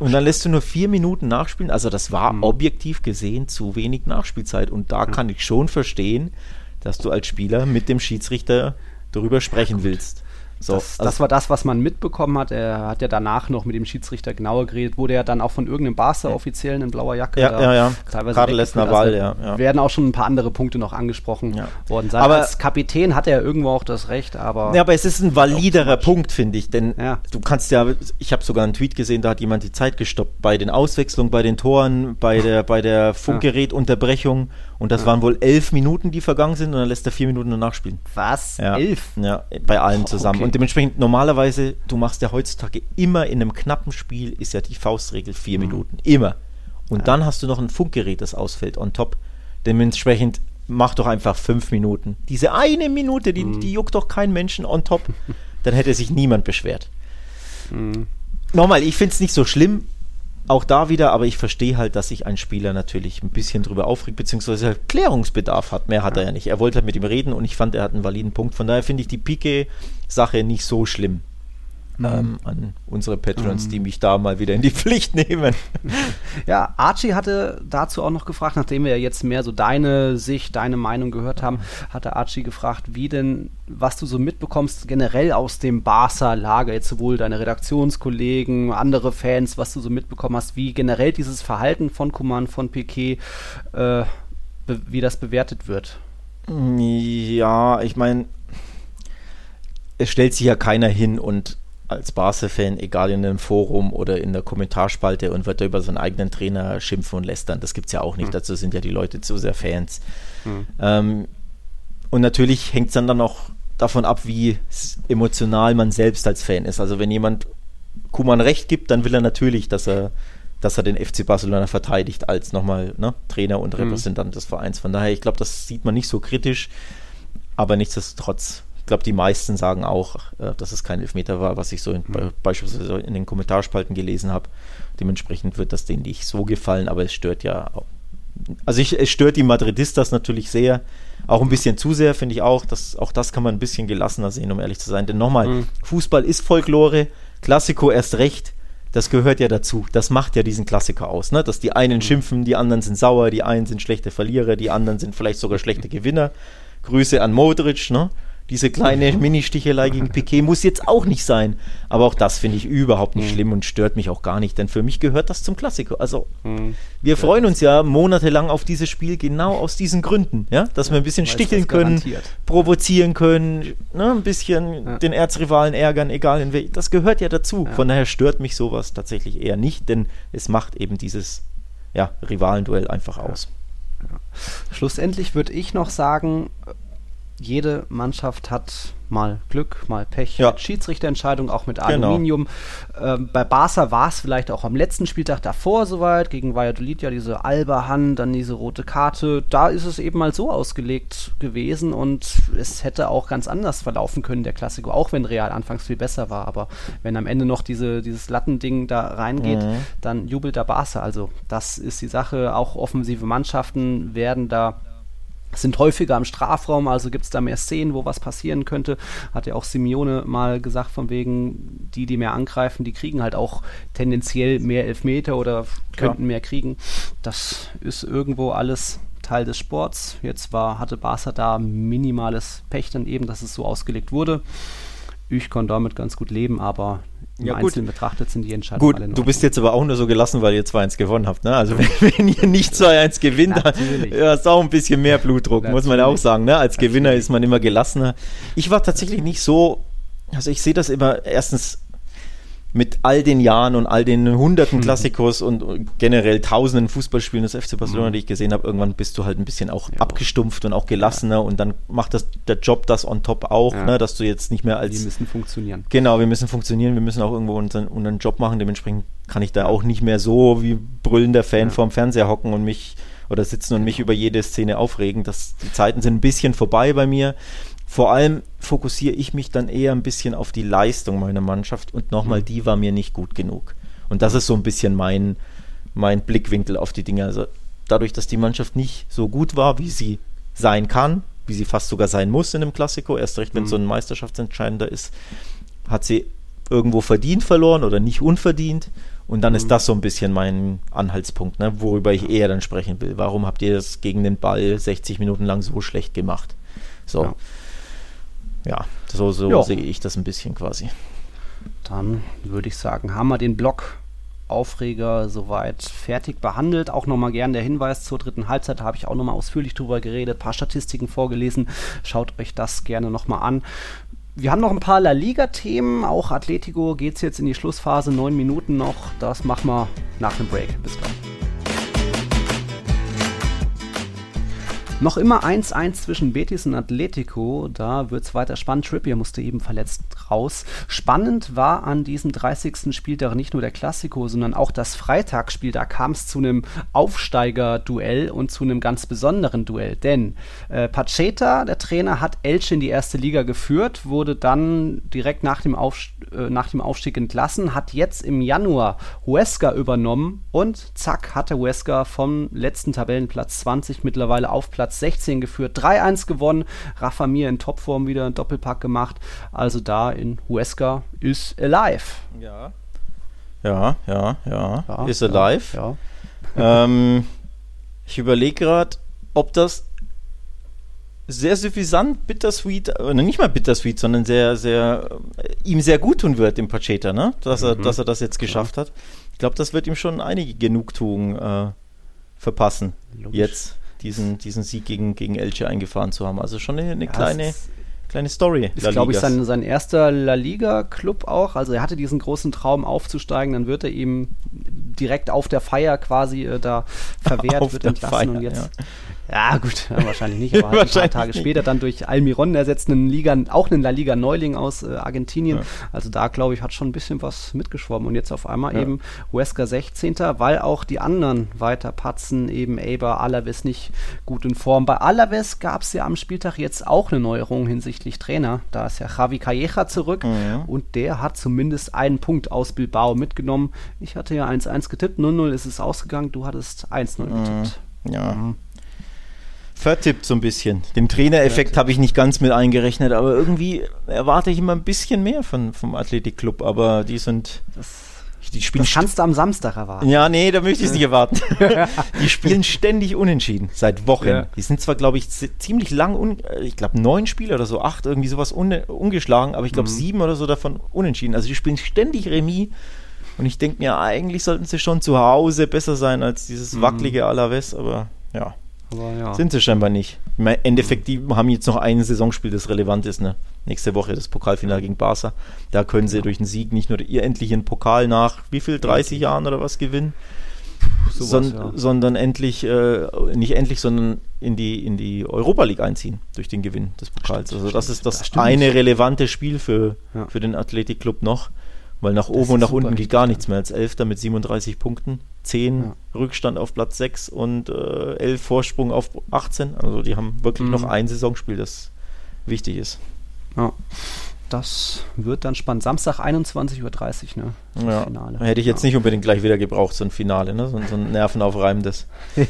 und dann lässt du nur vier Minuten nachspielen. Also das war mhm. objektiv gesehen zu wenig Nachspielzeit. Und da mhm. kann ich schon verstehen, dass du als Spieler mit dem Schiedsrichter darüber sprechen willst. So, das, also das, war das, was man mitbekommen hat. Er hat ja danach noch mit dem Schiedsrichter genauer geredet, wurde ja dann auch von irgendeinem Barca-Offiziellen in blauer Jacke. Ja, ja, ja. Teilweise Gerade Lesnar also Wahl, ja, ja. Werden auch schon ein paar andere Punkte noch angesprochen worden sein. Aber als Kapitän hat er irgendwo auch das Recht, aber. Ja, aber es ist ein validerer Punkt, finde ich. Denn ja. du kannst ja, ich habe sogar einen Tweet gesehen, da hat jemand die Zeit gestoppt bei den Auswechslungen, bei den Toren, bei der, bei der Funkgerätunterbrechung. Und das waren wohl elf Minuten, die vergangen sind, und dann lässt er vier Minuten danach spielen. Was? Ja. Elf? Ja, bei allen zusammen. Okay. Und dementsprechend, normalerweise, du machst ja heutzutage immer in einem knappen Spiel, ist ja die Faustregel vier mhm. Minuten. Immer. Und ja. dann hast du noch ein Funkgerät, das ausfällt on top. Dementsprechend mach doch einfach fünf Minuten. Diese eine Minute, die, mhm. die juckt doch keinen Menschen on top. dann hätte sich niemand beschwert. Mhm. Nochmal, ich finde es nicht so schlimm, auch da wieder, aber ich verstehe halt, dass sich ein Spieler natürlich ein bisschen drüber aufregt, beziehungsweise halt Klärungsbedarf hat. Mehr hat er ja nicht. Er wollte halt mit ihm reden und ich fand, er hat einen validen Punkt. Von daher finde ich die Pike-Sache nicht so schlimm mhm. ähm, an unsere Patrons, mhm. die mich da mal wieder in die Pflicht nehmen. Ja, Archie hatte dazu auch noch gefragt, nachdem wir ja jetzt mehr so deine Sicht, deine Meinung gehört haben, hatte Archie gefragt, wie denn, was du so mitbekommst, generell aus dem Barca-Lager, jetzt sowohl deine Redaktionskollegen, andere Fans, was du so mitbekommen hast, wie generell dieses Verhalten von Kuman, von Piquet, äh, wie das bewertet wird. Ja, ich meine, es stellt sich ja keiner hin und als Barca-Fan, egal in einem Forum oder in der Kommentarspalte und wird da über seinen eigenen Trainer schimpfen und lästern. Das gibt es ja auch nicht. Mhm. Dazu sind ja die Leute zu sehr Fans. Mhm. Ähm, und natürlich hängt es dann, dann auch davon ab, wie emotional man selbst als Fan ist. Also wenn jemand Kuman recht gibt, dann will er natürlich, dass er, dass er den FC Barcelona verteidigt als nochmal ne, Trainer und mhm. Repräsentant mhm. des Vereins. Von daher, ich glaube, das sieht man nicht so kritisch, aber nichtsdestotrotz ich glaube, die meisten sagen auch, äh, dass es kein Elfmeter war, was ich so in, mhm. beispielsweise in den Kommentarspalten gelesen habe. Dementsprechend wird das denen nicht so gefallen, aber es stört ja auch. Also ich, es stört die Madridistas natürlich sehr. Auch ein bisschen zu sehr, finde ich auch. Das, auch das kann man ein bisschen gelassener sehen, um ehrlich zu sein. Denn nochmal, mhm. Fußball ist Folklore, Klassiko erst recht. Das gehört ja dazu. Das macht ja diesen Klassiker aus, ne? Dass die einen mhm. schimpfen, die anderen sind sauer, die einen sind schlechte Verlierer, die anderen sind vielleicht sogar schlechte Gewinner. Grüße an Modric, ne? Diese kleine Mini-Stichelei gegen Piquet muss jetzt auch nicht sein. Aber auch das finde ich überhaupt nicht mhm. schlimm und stört mich auch gar nicht, denn für mich gehört das zum Klassiker. Also, mhm. wir freuen uns ja monatelang auf dieses Spiel genau aus diesen Gründen, ja, dass ja, wir ein bisschen sticheln können, provozieren können, ne? ein bisschen ja. den Erzrivalen ärgern, egal in welchem. Das gehört ja dazu. Von daher stört mich sowas tatsächlich eher nicht, denn es macht eben dieses ja, Rivalenduell einfach aus. Schlussendlich würde ich noch sagen, jede Mannschaft hat mal Glück, mal Pech ja. mit Schiedsrichterentscheidungen, auch mit genau. Aluminium. Genau. Ähm, bei Barca war es vielleicht auch am letzten Spieltag davor soweit, gegen Valladolid ja diese Alba-Hand, dann diese rote Karte. Da ist es eben mal so ausgelegt gewesen und es hätte auch ganz anders verlaufen können, der Klassiko, auch wenn Real anfangs viel besser war. Aber wenn am Ende noch diese, dieses Lattending da reingeht, mhm. dann jubelt der Barca. Also das ist die Sache. Auch offensive Mannschaften werden da sind häufiger im Strafraum, also gibt es da mehr Szenen, wo was passieren könnte. Hat ja auch Simeone mal gesagt, von wegen, die, die mehr angreifen, die kriegen halt auch tendenziell mehr Elfmeter oder könnten ja. mehr kriegen. Das ist irgendwo alles Teil des Sports. Jetzt war, hatte Barca da minimales Pech dann eben, dass es so ausgelegt wurde. Ich kann damit ganz gut leben, aber ja, Einzelnen betrachtet sind die Entscheidungen gut, alle Gut, du bist jetzt aber auch nur so gelassen, weil ihr 2-1 gewonnen habt. Ne? Also wenn, ihr nicht 2-1 gewinnt, dann ja, ist auch ein bisschen mehr Blutdruck, Natürlich. muss man ja auch sagen. Ne? Als Natürlich. Gewinner ist man immer gelassener. Ich war tatsächlich nicht so, also ich sehe das immer erstens mit all den Jahren und all den hunderten mhm. Klassikos und generell tausenden Fußballspielen des FC Barcelona, mhm. die ich gesehen habe, irgendwann bist du halt ein bisschen auch ja. abgestumpft und auch gelassener ja. und dann macht das der Job das on top auch, ja. ne, dass du jetzt nicht mehr als. Wir müssen funktionieren. Genau, wir müssen funktionieren, wir müssen auch irgendwo unseren, unseren Job machen, dementsprechend kann ich da auch nicht mehr so wie brüllender Fan vorm Fernseher hocken und mich oder sitzen und mich über jede Szene aufregen. Das, die Zeiten sind ein bisschen vorbei bei mir. Vor allem fokussiere ich mich dann eher ein bisschen auf die Leistung meiner Mannschaft und nochmal, mhm. die war mir nicht gut genug. Und das ist so ein bisschen mein, mein Blickwinkel auf die Dinge. Also dadurch, dass die Mannschaft nicht so gut war, wie sie sein kann, wie sie fast sogar sein muss in einem Klassiko, erst recht, wenn mhm. so ein Meisterschaftsentscheidender ist, hat sie irgendwo verdient verloren oder nicht unverdient. Und dann mhm. ist das so ein bisschen mein Anhaltspunkt, ne, worüber ich eher dann sprechen will. Warum habt ihr das gegen den Ball 60 Minuten lang so schlecht gemacht? So. Ja ja, so, so sehe ich das ein bisschen quasi. Dann würde ich sagen, haben wir den Block Aufreger soweit fertig behandelt. Auch nochmal gern der Hinweis zur dritten Halbzeit, da habe ich auch nochmal ausführlich drüber geredet, ein paar Statistiken vorgelesen. Schaut euch das gerne nochmal an. Wir haben noch ein paar La Liga-Themen. Auch Atletico geht es jetzt in die Schlussphase, neun Minuten noch. Das machen wir nach dem Break. Bis gleich. Noch immer 1-1 zwischen Betis und Atletico. Da wird es weiter spannend. Trippier musste eben verletzt raus. Spannend war an diesem 30. Spieltag nicht nur der Klassiko, sondern auch das Freitagsspiel. Da kam es zu einem Aufsteiger-Duell und zu einem ganz besonderen Duell. Denn äh, Pacheta, der Trainer, hat Elche in die erste Liga geführt, wurde dann direkt nach dem, äh, nach dem Aufstieg entlassen, hat jetzt im Januar Huesca übernommen und zack, hatte Huesca vom letzten Tabellenplatz 20 mittlerweile auf Platz Platz 16 geführt, 3-1 gewonnen. Rafa Mir in Topform wieder einen Doppelpack gemacht. Also da in Huesca ist alive. Ja. Ja, ja, ja. ja ist alive. Ja. ja. ähm, ich überlege gerade, ob das sehr suffisant, bittersweet, oder nicht mal bittersweet, sondern sehr, sehr, äh, ihm sehr gut tun wird, dem Pacheta, ne? Dass er, mhm. dass er das jetzt geschafft hat. Ich glaube, das wird ihm schon einige Genugtuung äh, verpassen. Logisch. Jetzt diesen, diesen Sieg gegen, gegen Elche eingefahren zu haben. Also schon eine, eine ja, kleine, kleine Story. Ist, glaube ich, sein, sein erster La Liga-Club auch. Also er hatte diesen großen Traum aufzusteigen, dann wird er ihm direkt auf der Feier quasi äh, da verwehrt, auf wird entlassen Feier, und jetzt. Ja. Ja, gut, ja, wahrscheinlich nicht, aber halt ein paar Tage nicht. später dann durch Almiron ersetzt einen Liga, auch einen La Liga Neuling aus äh, Argentinien. Ja. Also da, glaube ich, hat schon ein bisschen was mitgeschwommen. Und jetzt auf einmal ja. eben Huesca 16. weil auch die anderen weiter patzen, eben Eber, Alaves nicht gut in Form. Bei Alaves gab es ja am Spieltag jetzt auch eine Neuerung hinsichtlich Trainer. Da ist ja Javi Calleja zurück mhm. und der hat zumindest einen Punkt aus Bilbao mitgenommen. Ich hatte ja 1-1 getippt, 0-0 ist es ausgegangen, du hattest 1-0 mhm. getippt. Ja. Mhm vertippt so ein bisschen. Den Trainereffekt habe ich nicht ganz mit eingerechnet, aber irgendwie erwarte ich immer ein bisschen mehr von, vom Athletikclub, aber die sind. Das Die spielen Das kannst du am Samstag erwarten. ja, nee, da möchte ich es nicht erwarten. die spielen ständig unentschieden, seit Wochen. Ja. Die sind zwar, glaube ich, zi- ziemlich lang, un äh, ich glaube neun Spiele oder so, acht, irgendwie sowas un ungeschlagen, aber ich Mhm. glaube sieben oder so davon unentschieden. Also die spielen ständig Remis und ich denke mir, eigentlich sollten sie schon zu Hause besser sein als dieses wackelige Alaves, aber ja, Aber ja. sind sie scheinbar nicht. Im Endeffekt, die haben jetzt noch ein Saisonspiel, das relevant ist, ne? Nächste Woche das Pokalfinale gegen Barca. Da können sie durch den Sieg nicht nur ihr endlichen Pokal nach wie viel, 30 Jahren oder was gewinnen, sowas, son ja. sondern endlich, äh, nicht endlich, sondern in die, in die Europa League einziehen durch den Gewinn des Pokals. also das ist das, das stimmt. eine relevante Spiel für, Ja. für den Athletic-Club noch, weil nach oben und nach unten geht gar ja. nichts mehr als Elfter mit 37 Punkten, 10 Ja. Rückstand auf Platz 6 und äh, 11 Vorsprung auf 18. Also die haben wirklich Mhm. noch ein Saisonspiel, das wichtig ist. Ja. Das wird dann spannend. Samstag 21.30 Uhr, ne? Ja. Finale. Hätte ich jetzt ja. nicht unbedingt gleich wieder gebraucht, so ein Finale, ne? so, so ein nervenaufreibendes.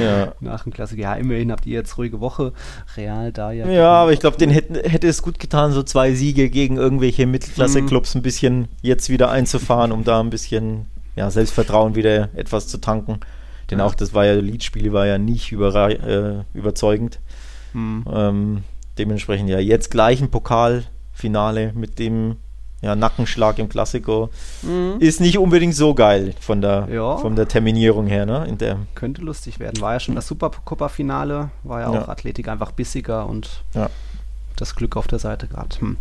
Ja. Nach dem Klassiker. Ja, immerhin habt ihr jetzt ruhige Woche. Real da ja. Ja, aber ich glaube, den hätten, hätte es gut getan, so zwei Siege gegen irgendwelche Mittelklasse-Clubs ein bisschen jetzt wieder einzufahren, um da ein bisschen ja, Selbstvertrauen wieder etwas zu tanken. Denn Ja. auch das war ja, Leadspiel war ja nicht äh, überzeugend. Hm. Ähm, dementsprechend ja jetzt gleich ein Pokalfinale mit dem ja, Nackenschlag im Klassiko. Mhm. Ist nicht unbedingt so geil von der, Ja. von der Terminierung her, ne? In der, Könnte lustig werden. War ja schon das Supercopa-Finale, war ja auch Ja. Athletik einfach bissiger und das Glück auf der Seite gerade. Hm.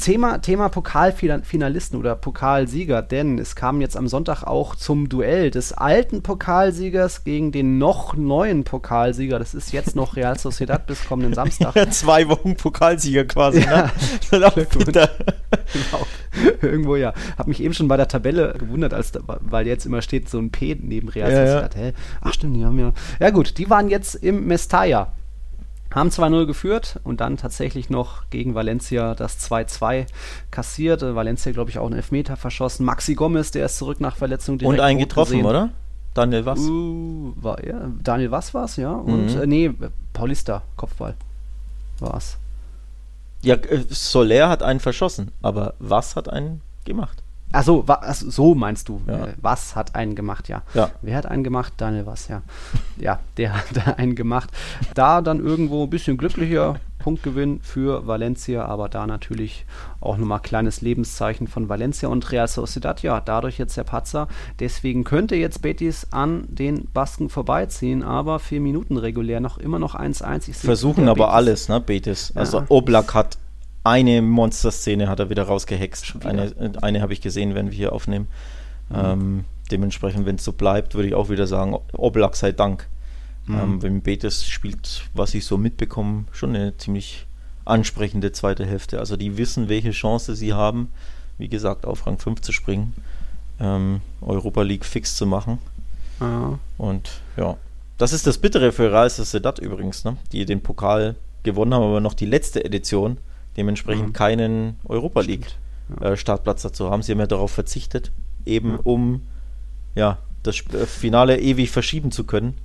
Thema, Thema Pokalfinalisten oder Pokalsieger, denn es kam jetzt am Sonntag auch zum Duell des alten Pokalsiegers gegen den noch neuen Pokalsieger. Das ist jetzt noch Real Sociedad bis kommenden Samstag. zwei Wochen Pokalsieger quasi, Ja. ne? Auch wieder- genau. Irgendwo ja. Hab mich eben schon bei der Tabelle gewundert, als weil jetzt immer steht so ein P neben Real Ja, Sociedad. Hä? Ach stimmt, die haben ja. Ja gut, die waren jetzt im Mestalla. Haben 2-0 geführt und dann tatsächlich noch gegen Valencia das 2-2 kassiert. Äh, Valencia, glaube ich, auch einen Elfmeter verschossen. Maxi Gomez, der ist zurück nach Verletzung. Und einen getroffen, gesehen. oder? Daniel was? Uh, war er? Daniel was war's, ja? Und Mhm. äh, nee, Paulista, Kopfball war's. Ja, äh, Soler hat einen verschossen, aber was hat einen gemacht? Achso, wa ach so, so meinst du. Ja. Äh, Was hat einen gemacht, ja. Ja. Wer hat einen gemacht? Daniel was, ja. ja, der hat einen gemacht. Da dann irgendwo ein bisschen glücklicher Punktgewinn für Valencia, aber da natürlich auch nochmal kleines Lebenszeichen von Valencia und Real Sociedad. Ja, dadurch jetzt der Patzer. Deswegen könnte jetzt Betis an den Basken vorbeiziehen, aber vier Minuten regulär noch immer noch 1-1. Ich sehe Versuchen aber Betis. alles, ne, Betis. Also Ja. Oblak hat eine Monsterszene hat er wieder rausgehext. Wieder. Eine, äh, eine habe ich gesehen, wenn wir hier aufnehmen. Mhm. Ähm, dementsprechend, wenn es so bleibt, würde ich auch wieder sagen, Oblak sei Dank. Mhm. Ähm, wenn Betis spielt, was ich so mitbekomme, schon eine ziemlich ansprechende zweite Hälfte. Also die wissen, welche Chance sie haben, wie gesagt, auf Rang 5 zu springen, ähm, Europa League fix zu machen. Ja. Und ja, das ist das Bittere für Real Sociedad übrigens, ne? die den Pokal gewonnen haben, aber noch die letzte Edition, dementsprechend Mhm. keinen Europa League. Ja. äh, Startplatz dazu haben. Sie haben ja darauf verzichtet, eben Ja. um ja, das äh, Finale ewig verschieben zu können.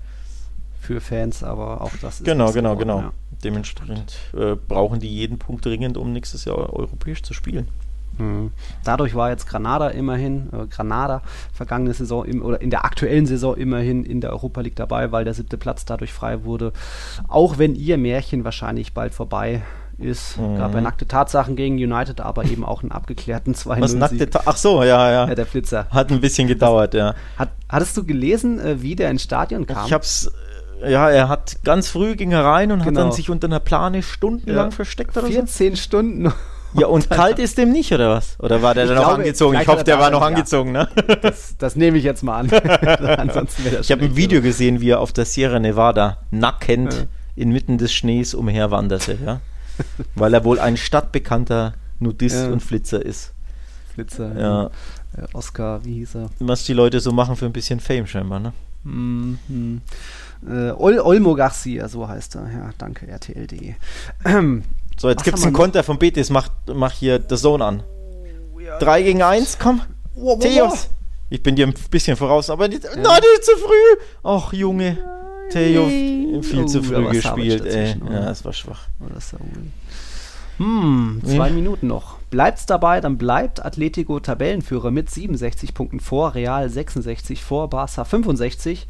Für Fans, aber auch das ist Genau, genau, geworden, genau. ja. Dementsprechend äh, brauchen die jeden Punkt dringend, um nächstes Jahr europäisch zu spielen. Mhm. Dadurch war jetzt Granada immerhin, äh, Granada vergangene Saison im, oder in der aktuellen Saison immerhin in der Europa League dabei, weil der siebte Platz dadurch frei wurde. Auch wenn ihr Märchen wahrscheinlich bald vorbei ist. Mhm. Gab ja nackte Tatsachen gegen United, aber eben auch einen abgeklärten 2-0. Was nackte. Ta Ach so, ja, ja. Ja, der Flitzer. Hat ein bisschen gedauert, ja. Hat, hattest du gelesen, äh, wie der ins Stadion kam? Ich hab's, äh, ja, er hat ganz früh ging er rein und hat Genau. dann sich unter einer Plane stundenlang Ja. versteckt oder so. 14 Stunden. Ja, und kalt ist dem nicht, oder was? Oder war der Ich dann noch glaube, angezogen? Ich hoffe, hat der er war noch ja. angezogen, ne? Das, das nehme ich jetzt mal an. Ansonsten wäre das Ich habe ein Video gesehen, wie er auf der Sierra Nevada nackend Ja. inmitten des Schnees umherwanderte, ja. Weil er wohl ein stadtbekannter Nudist Ja. und Flitzer ist. Flitzer. Ja. Äh, Oscar, wie hieß er? Was die Leute so machen für ein bisschen Fame scheinbar, ne? Mhm. Äh, Ol Olmo Garcia, so heißt er. Ja, danke, RTL.de. Ähm, So, jetzt gibt's haben einen noch? Konter von Betis, mach, mach hier The Zone an. 3 gegen 1, komm. wow, wow, Theos. Ich bin dir ein bisschen voraus, aber nicht, nein, nicht zu früh. Ach, Junge. Theo, viel zu Oh, früh gespielt, ey. oder? Ja, das war schwach. Oh, das ist ja ui. Hm, zwei Ja. Minuten noch Bleibt es dabei, dann bleibt Atletico Tabellenführer mit 67 Punkten vor, Real 66 vor, Barca 65.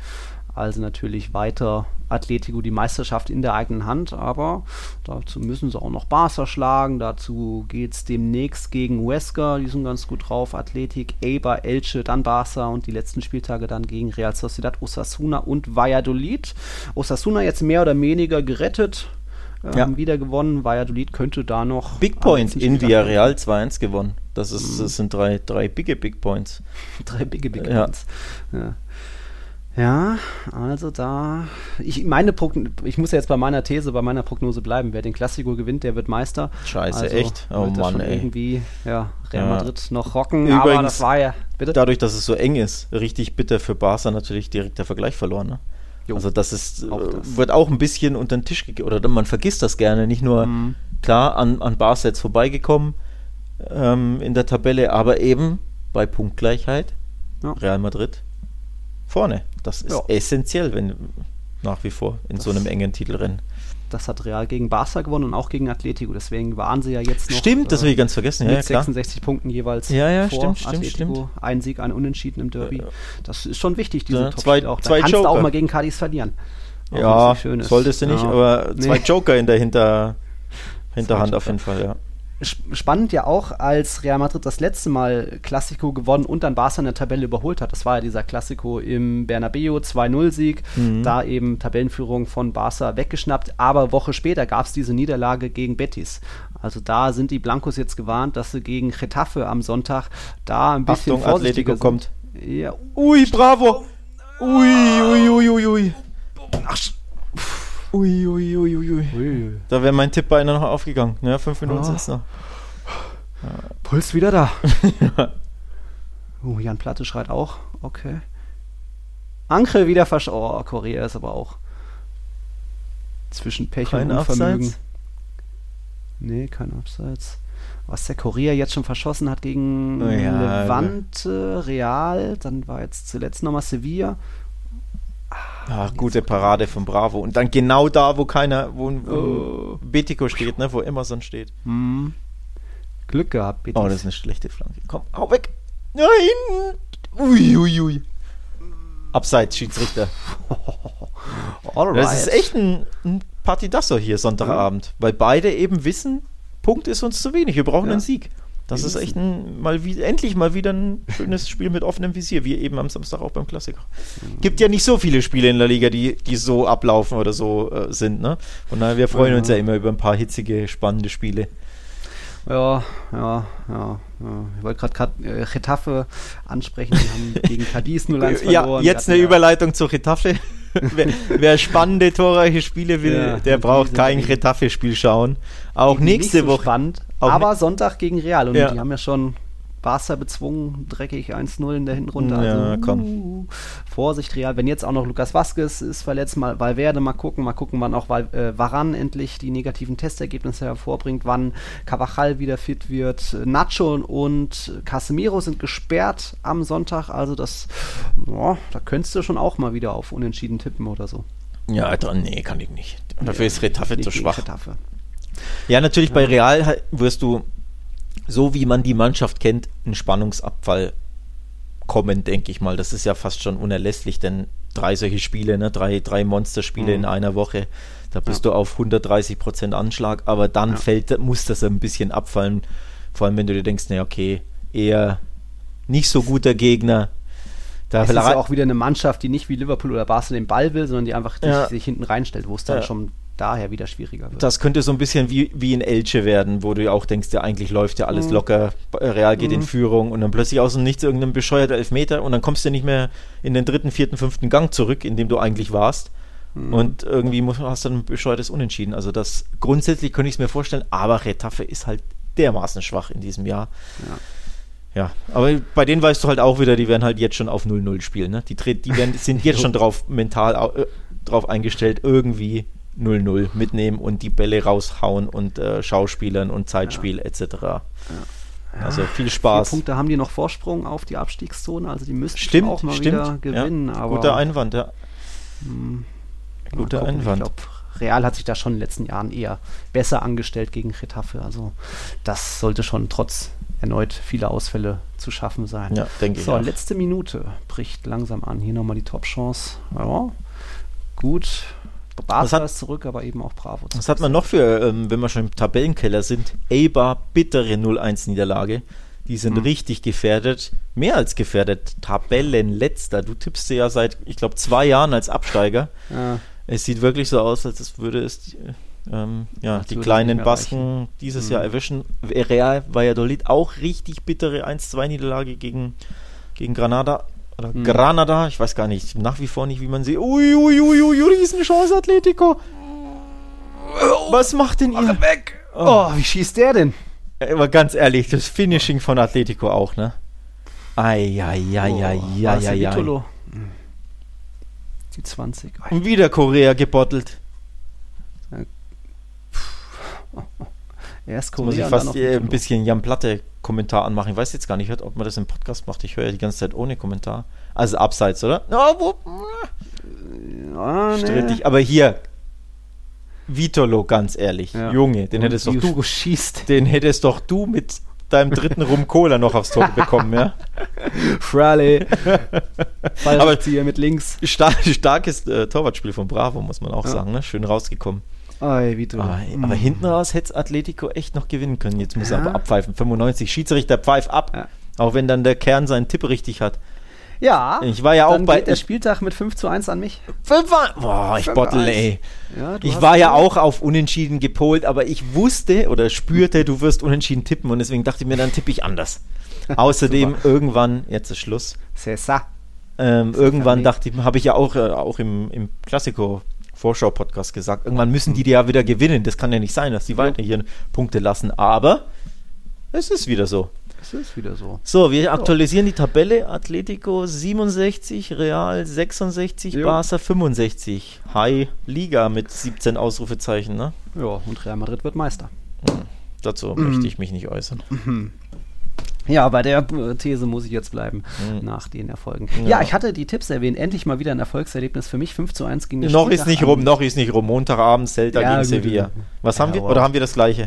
Also natürlich weiter Atletico die Meisterschaft in der eigenen Hand, aber dazu müssen sie auch noch Barca schlagen. Dazu geht es demnächst gegen Huesca, die sind ganz gut drauf. Athletik, Eibar, Elche, dann Barca und die letzten Spieltage dann gegen Real Sociedad, Osasuna und Valladolid. Osasuna jetzt mehr oder weniger gerettet. Ja. Ähm, wieder gewonnen. Valladolid könnte da noch. Big am Point letzten in Villarreal 2-1 gewonnen. Das, ist, das sind drei, drei bigge Big Points. Drei bigge Big. Points. Ja. Ja, also da. Ich, meine Progn ich muss ja jetzt bei meiner These, bei meiner Prognose bleiben. Wer den Klassiko gewinnt, der wird Meister. Scheiße, also echt? Oh Mann, schon ey. irgendwie ja, Real Ja. Madrid noch rocken. aber Übrigens- das war ja. Bitte? Dadurch, dass es so eng ist, richtig bitter für Barca natürlich direkt der Vergleich verloren. Ne? Jo. Also das ist, Auch äh, das. wird auch ein bisschen unter den Tisch gegeben. Oder man vergisst das gerne. Nicht nur, Mhm. klar, an, an Barca jetzt vorbeigekommen ähm, in der Tabelle, aber eben bei Punktgleichheit Ja. Real Madrid vorne. Das ist Ja. essentiell, wenn nach wie vor in so Das- einem engen Titelrennen. Das hat Real gegen Barca gewonnen und auch gegen Atletico. Deswegen waren sie ja jetzt noch. Stimmt, das äh, will ich ganz vergessen. Ja, mit ja, klar. 66 Punkten jeweils Ja, ja, vor stimmt, Atletico. stimmt. Ein Sieg, ein Unentschieden im Derby. Das ist schon wichtig, diese Ja, zwei- auch. Da zwei kannst du auch Joker. mal gegen Cadiz verlieren. Auch Ja, solltest du nicht, Ja. aber zwei Nee. Joker in der Hinter, Hinterhand auf jeden Fall, ja. Sp- Spannend ja auch, als Real Madrid das letzte Mal Klassiko gewonnen und dann Barca in der Tabelle überholt hat. Das war ja dieser Klassiko im Bernabeu 2-0-Sieg. Mhm. Da eben Tabellenführung von Barca weggeschnappt. Aber Woche später gab es diese Niederlage gegen Betis. Also da sind die Blancos jetzt gewarnt, dass sie gegen Getafe am Sonntag da ein bisschen Achtung, vorsichtiger Atletico sind. kommt. Ja, Ui, bravo! Ui, ui, ui, ui, ui. Ui, ui, ui, ui, ui. ui, Da wäre mein Tipp beinahe noch aufgegangen. Ja, fünf Minuten Ah. sind es noch. Puls wieder da. uh, Jan Platte schreit auch. Okay. Anke wieder versch... Oh, Korea ist aber auch zwischen Pech Kein und Unvermögen. Abseits? Nee, kein Abseits. Was der Korea jetzt schon verschossen hat gegen Oh ja, Levante, Real, dann war jetzt zuletzt nochmal Sevilla. Ach, gute Parade von Bravo. Und dann genau da, wo keiner, wo, wo Oh. Betico steht, ne, wo Emerson steht. Hm. Glück gehabt, Betis. Oh, das ist eine schlechte Flanke. Komm, hau weg. Nein! Ui, ui, ui. Abseits, Schiedsrichter. Alright. Das ist echt ein, ein Partidasso hier Sonntagabend, weil beide eben wissen, Punkt ist uns zu wenig, wir brauchen Ja. einen Sieg. Das ist echt ein, mal wie, endlich mal wieder ein schönes Spiel mit offenem Visier, wie eben am Samstag auch beim Klassiker. Gibt ja nicht so viele Spiele in der Liga, die, die so ablaufen oder so äh, sind, ne? Von daher, wir freuen Ja. uns ja immer über ein paar hitzige, spannende Spiele. Ja, ja, ja, ja. Ich wollte gerade äh, Getafe ansprechen. Die haben gegen Cadiz 0-1 Ja, verloren. jetzt Die eine ja- Überleitung zu Retafe. wer, wer spannende, torreiche Spiele will, Ja, der braucht kein Retafe-Spiel schauen. Auch nächste so Woche. Spannend, Auch aber Sonntag gegen Real. Und Ja. die haben ja schon Barca bezwungen, dreckig 1-0 in der Hinrunde. Ja, also, komm. uh, Vorsicht, Real. Wenn jetzt auch noch Lukas Vazquez ist verletzt, mal Valverde mal gucken, mal gucken, wann auch Val, äh, Varan endlich die negativen Testergebnisse hervorbringt, wann Cavachal wieder fit wird. Nacho und Casemiro sind gesperrt am Sonntag, also das, ja, da könntest du schon auch mal wieder auf Unentschieden tippen oder so. Ja, dran, nee, kann ich nicht. Dafür ist Retafe zu schwach. Getafe. Ja, natürlich bei Real wirst du, so wie man die Mannschaft kennt, einen Spannungsabfall kommen, denke ich mal. Das ist ja fast schon unerlässlich, denn drei solche Spiele, ne, drei, drei Monsterspiele Mhm. in einer Woche, da bist Ja. du auf 130 Prozent Anschlag, aber dann Ja. fällt, muss das ein bisschen abfallen. Vor allem, wenn du dir denkst, ne, okay, eher nicht so guter Gegner. Da Es ist ja auch wieder eine Mannschaft, die nicht wie Liverpool oder Barca den Ball will, sondern die einfach Ja. sich, hinten reinstellt, wo es dann Ja. schon daher wieder schwieriger wird. Das könnte so ein bisschen wie, wie in Elche werden, wo du ja auch denkst, ja, eigentlich läuft ja alles Mhm. locker, Real geht in Mhm. Führung und dann plötzlich aus dem Nichts irgendein bescheuerter Elfmeter und dann kommst du nicht mehr in den dritten, vierten, fünften Gang zurück, in dem du eigentlich warst. Mhm. Und irgendwie muss, hast du ein bescheuertes Unentschieden. Also das grundsätzlich könnte ich es mir vorstellen, aber Retafe ist halt dermaßen schwach in diesem Jahr. Ja. Ja, aber bei denen weißt du halt auch wieder, die werden halt jetzt schon auf 0-0 spielen. Ne? Die, die werden, sind jetzt schon drauf mental äh, drauf eingestellt, irgendwie 0-0 mitnehmen und die Bälle raushauen und äh, Schauspielern und Zeitspiel etc. Also viel Vier Spaß. Punkte haben die noch Vorsprung auf die Abstiegszone, also die müssten Stimmt, auch mal stimmt. wieder gewinnen. ja, guter Einwand, ja. hm, mal guter gucken. Einwand. Ich glaube, Real hat sich da schon in den letzten Jahren eher besser angestellt gegen Retafe. Also das sollte schon trotz erneut vieler Ausfälle zu schaffen sein. Ja, denke ich. So, letzte Minute bricht langsam an. Hier nochmal die Top-Chance. Ja, gut. Barca hat- ist zurück, aber eben auch Bravo. Was hat man noch für, ähm, wenn wir schon im Tabellenkeller sind? Eibar, bittere 0-1-Niederlage. Die sind Mhm. richtig gefährdet. Mehr als gefährdet. Tabellenletzter. Du tippst sie ja seit, ich glaube, zwei Jahren als Absteiger. Ja, Es sieht wirklich so aus, als würde es äh, ähm, ja, Als die kleinen Basken dieses Mhm. Jahr erwischen. Real Valladolid auch richtig bittere 1-2-Niederlage gegen, gegen Granada. Oder Mhm. Granada, ich weiß gar nicht, nach wie vor nicht, wie man sie. Ui, ui, ui, ui, Riesenchance, Atletico. Was macht denn ihr? weg! Oh, wie schießt der denn? Aber ganz ehrlich, das Finishing von Atletico auch, ne? Eieieiei. Oh? Hm. Die 20. Oh, Und wieder Korea gebottelt. Erst Jetzt muss ich Korea fast ein bisschen Jan Platte Kommentar anmachen. Ich weiß jetzt gar nicht, ob man das im Podcast macht. Ich höre ja die ganze Zeit ohne Kommentar. Also abseits, oder? Wo, Ah, nee. strittig. Aber hier, Vitolo, ganz ehrlich. Ja. Junge, den Und hättest doch du, schießt. den hättest doch du mit deinem dritten Rum Cola noch aufs Tor bekommen, ja? Frale. Aber- Ballrückzieher mit links. Star starkes äh, Torwartspiel von Bravo, muss man auch Ja. sagen, ne? Schön rausgekommen. Ei, Vitolo. Aber, Mm. aber hinten raus hätte Atletico echt noch gewinnen können. Jetzt muss er Ja. aber abpfeifen. 95, Schiedsrichter pfeif ab. Ja. Auch wenn dann der Kern seinen Tipp richtig hat. Ja. Ich war ja auch dann bei. geht der Spieltag mit 5 zu 1 an mich. Fünfer- Boah, ich bottle, ey. Ja, du Ich war ja auch auf Unentschieden gepolt, aber ich wusste oder spürte, du wirst Unentschieden tippen und deswegen dachte ich mir, dann tippe ich anders. Außerdem irgendwann, jetzt ist Schluss, C'est ça. ähm, irgendwann dachte ich, habe ich ja auch, äh, auch im, im Klassiko-Vorschau-Podcast gesagt, irgendwann müssen die ja wieder gewinnen. Das kann ja nicht sein, dass die weiter hier Punkte lassen, aber es ist wieder so. Es ist wieder so. So, wir aktualisieren die Tabelle. Atletico 67, Real 66, Jo. Barca 65. High Liga mit 17 Ausrufezeichen, ne? Ja, und Real Madrid wird Meister. Dazu Mhm. möchte ich mich nicht äußern. Ja, bei der These muss ich jetzt bleiben, Mhm. nach den Erfolgen. Ja. Ja. ich hatte die Tipps erwähnt. Endlich mal wieder ein Erfolgserlebnis für mich. 5 zu 1 gegen den Noch ist Spieltag nicht an- rum, noch ist nicht rum. Montagabend Celta Ja, gegen gut, Sevilla. ja. Was haben Ja, wir? aber- Oder haben wir das gleiche?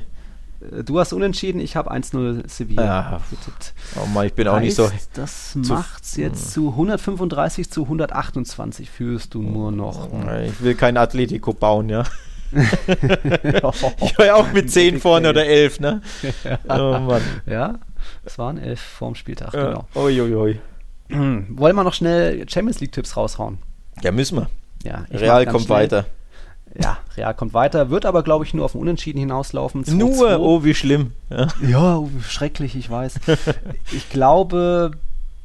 Äh, Du hast unentschieden, ich habe 1-0 Sevilla Ja. getippt. Oh Mann, ich bin auch nicht so. Heißt, Das zu- macht's jetzt zu 135 zu 128 führst du nur noch. Ich will kein Atletico bauen, ja. Ich war ja auch mit 10 vorne oder 11, ne? Oh Mann. ja, es waren elf vorm Spieltag, Ja. genau. Uiuiui. Wollen wir noch schnell Champions League-Tipps raushauen? Ja, müssen wir. Ja, Real kommt schnell. weiter. Ja, Real kommt weiter, wird aber, glaube ich, nur auf ein Unentschieden hinauslaufen. 2-2. Nur, oh, wie schlimm. Ja. Ja, oh, schrecklich, ich weiß. ich glaube,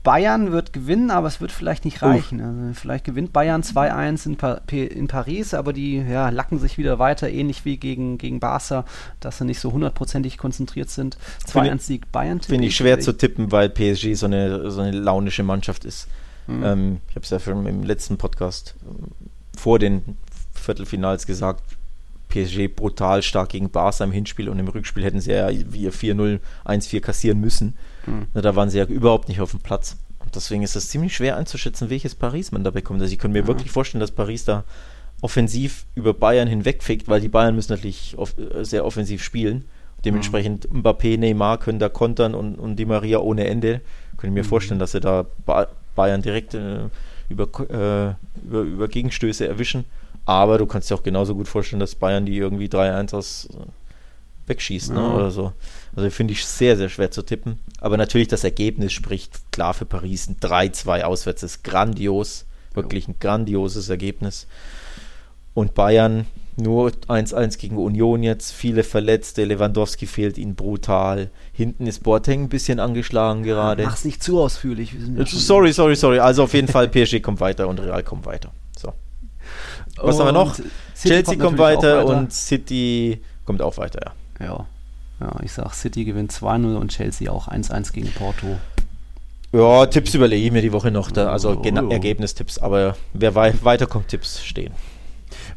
Bayern wird gewinnen, aber es wird vielleicht nicht reichen. Also vielleicht gewinnt Bayern 2-1 in, pa in Paris, aber die ja, lacken sich wieder weiter, ähnlich wie gegen, gegen Barca, dass sie nicht so hundertprozentig konzentriert sind. 2-1 Sieg Bayern. tippe Finde ich schwer zu tippen, weil PSG so eine, so eine launische Mannschaft ist. Mhm. Ähm, ich habe es ja schon im letzten Podcast ähm, vor den Viertelfinals gesagt, PSG brutal stark gegen Barca im Hinspiel und im Rückspiel hätten sie ja wie ihr 4-0, 1-4 kassieren müssen. Mhm. Da waren sie ja überhaupt nicht auf dem Platz. Und deswegen ist es ziemlich schwer einzuschätzen, welches Paris man da bekommt. Also ich kann mir Ja. wirklich vorstellen, dass Paris da offensiv über Bayern hinwegfickt, weil die Bayern müssen natürlich off äh, sehr offensiv spielen. Dementsprechend Mbappé, Neymar können da kontern und, und Di Maria ohne Ende. Ich mir Mhm. vorstellen, dass sie da ba Bayern direkt äh, über, äh, über, über Gegenstöße erwischen. Aber du kannst dir auch genauso gut vorstellen, dass Bayern die irgendwie 3-1 aus äh, wegschießt ne, Ja. oder so. Also finde ich sehr, sehr schwer zu tippen. Aber natürlich das Ergebnis spricht klar für Paris. Ein 3-2 auswärts ist grandios. Wirklich ein grandioses Ergebnis. Und Bayern nur 1-1 gegen Union jetzt. Viele Verletzte. Lewandowski fehlt ihnen brutal. Hinten ist Boateng ein bisschen angeschlagen gerade. Mach's nicht zu ausführlich. Sorry, sorry, sorry. Also auf jeden Fall PSG kommt weiter und Real kommt weiter. So. Was haben wir noch? Und Chelsea kommt natürlich auch weiter, und City kommt auch weiter, ja. Ja. Ja, ich sag, City gewinnt 2-0 und Chelsea auch 1-1 gegen Porto. Ja, Tipps überlege ich mir die Woche noch. Da, also Oh. gena- Ergebnistipps, aber wer wei weiterkommt, Tipps stehen.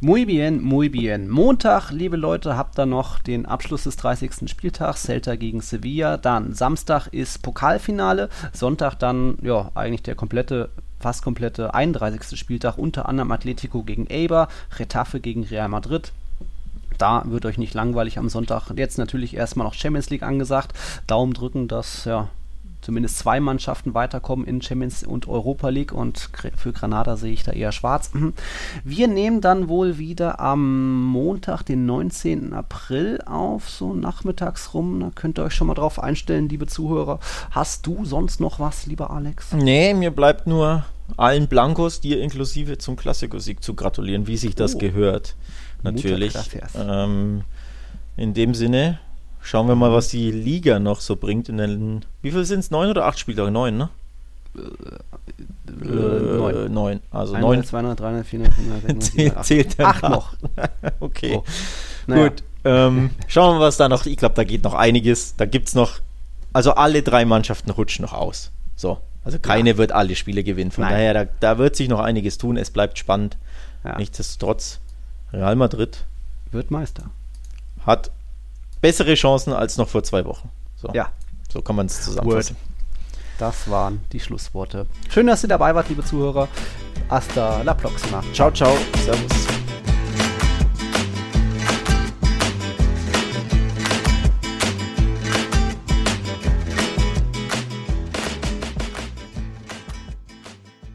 Muy bien, muy bien. Montag, liebe Leute, habt ihr noch den Abschluss des 30. Spieltags, Celta gegen Sevilla. Dann Samstag ist Pokalfinale, Sonntag dann, ja, eigentlich der komplette fast komplette 31. Spieltag, unter anderem Atletico gegen Eibar, Retafe gegen Real Madrid. Da wird euch nicht langweilig am Sonntag. Jetzt natürlich erstmal noch Champions League angesagt. Daumen drücken, dass ja, zumindest zwei Mannschaften weiterkommen in Champions und Europa League und für Granada sehe ich da eher schwarz. Wir nehmen dann wohl wieder am Montag, den 19. April auf, so nachmittags rum. Da könnt ihr euch schon mal drauf einstellen, liebe Zuhörer. Hast du sonst noch was, lieber Alex? Nee, mir bleibt nur allen Blankos, dir inklusive zum Klassikersieg zu gratulieren, wie sich das oh. gehört natürlich. Ähm, in dem Sinne, schauen wir mal, was die Liga noch so bringt. In den, wie viel sind es? Neun oder acht Spieltage? Neun, ne? Äh, neun. neun. Also 100, neun. 200, 300, 400, 500, 600, Zählt Acht noch. okay. Oh. Naja. Gut. Ähm, schauen wir mal, was da noch. Ich glaube, da geht noch einiges. Da gibt es noch. Also alle drei Mannschaften rutschen noch aus. So. Also keine ja. wird alle Spiele gewinnen. Von Nein. daher, da, da, wird sich noch einiges tun. Es bleibt spannend. Ja. Nichtsdestotrotz Real Madrid wird Meister. Hat bessere Chancen als noch vor zwei Wochen. So, ja. so kann man es zusammenfassen. Word. Das waren die Schlussworte. Schön, dass ihr dabei wart, liebe Zuhörer. Hasta la próxima. Ciao, ciao. Servus.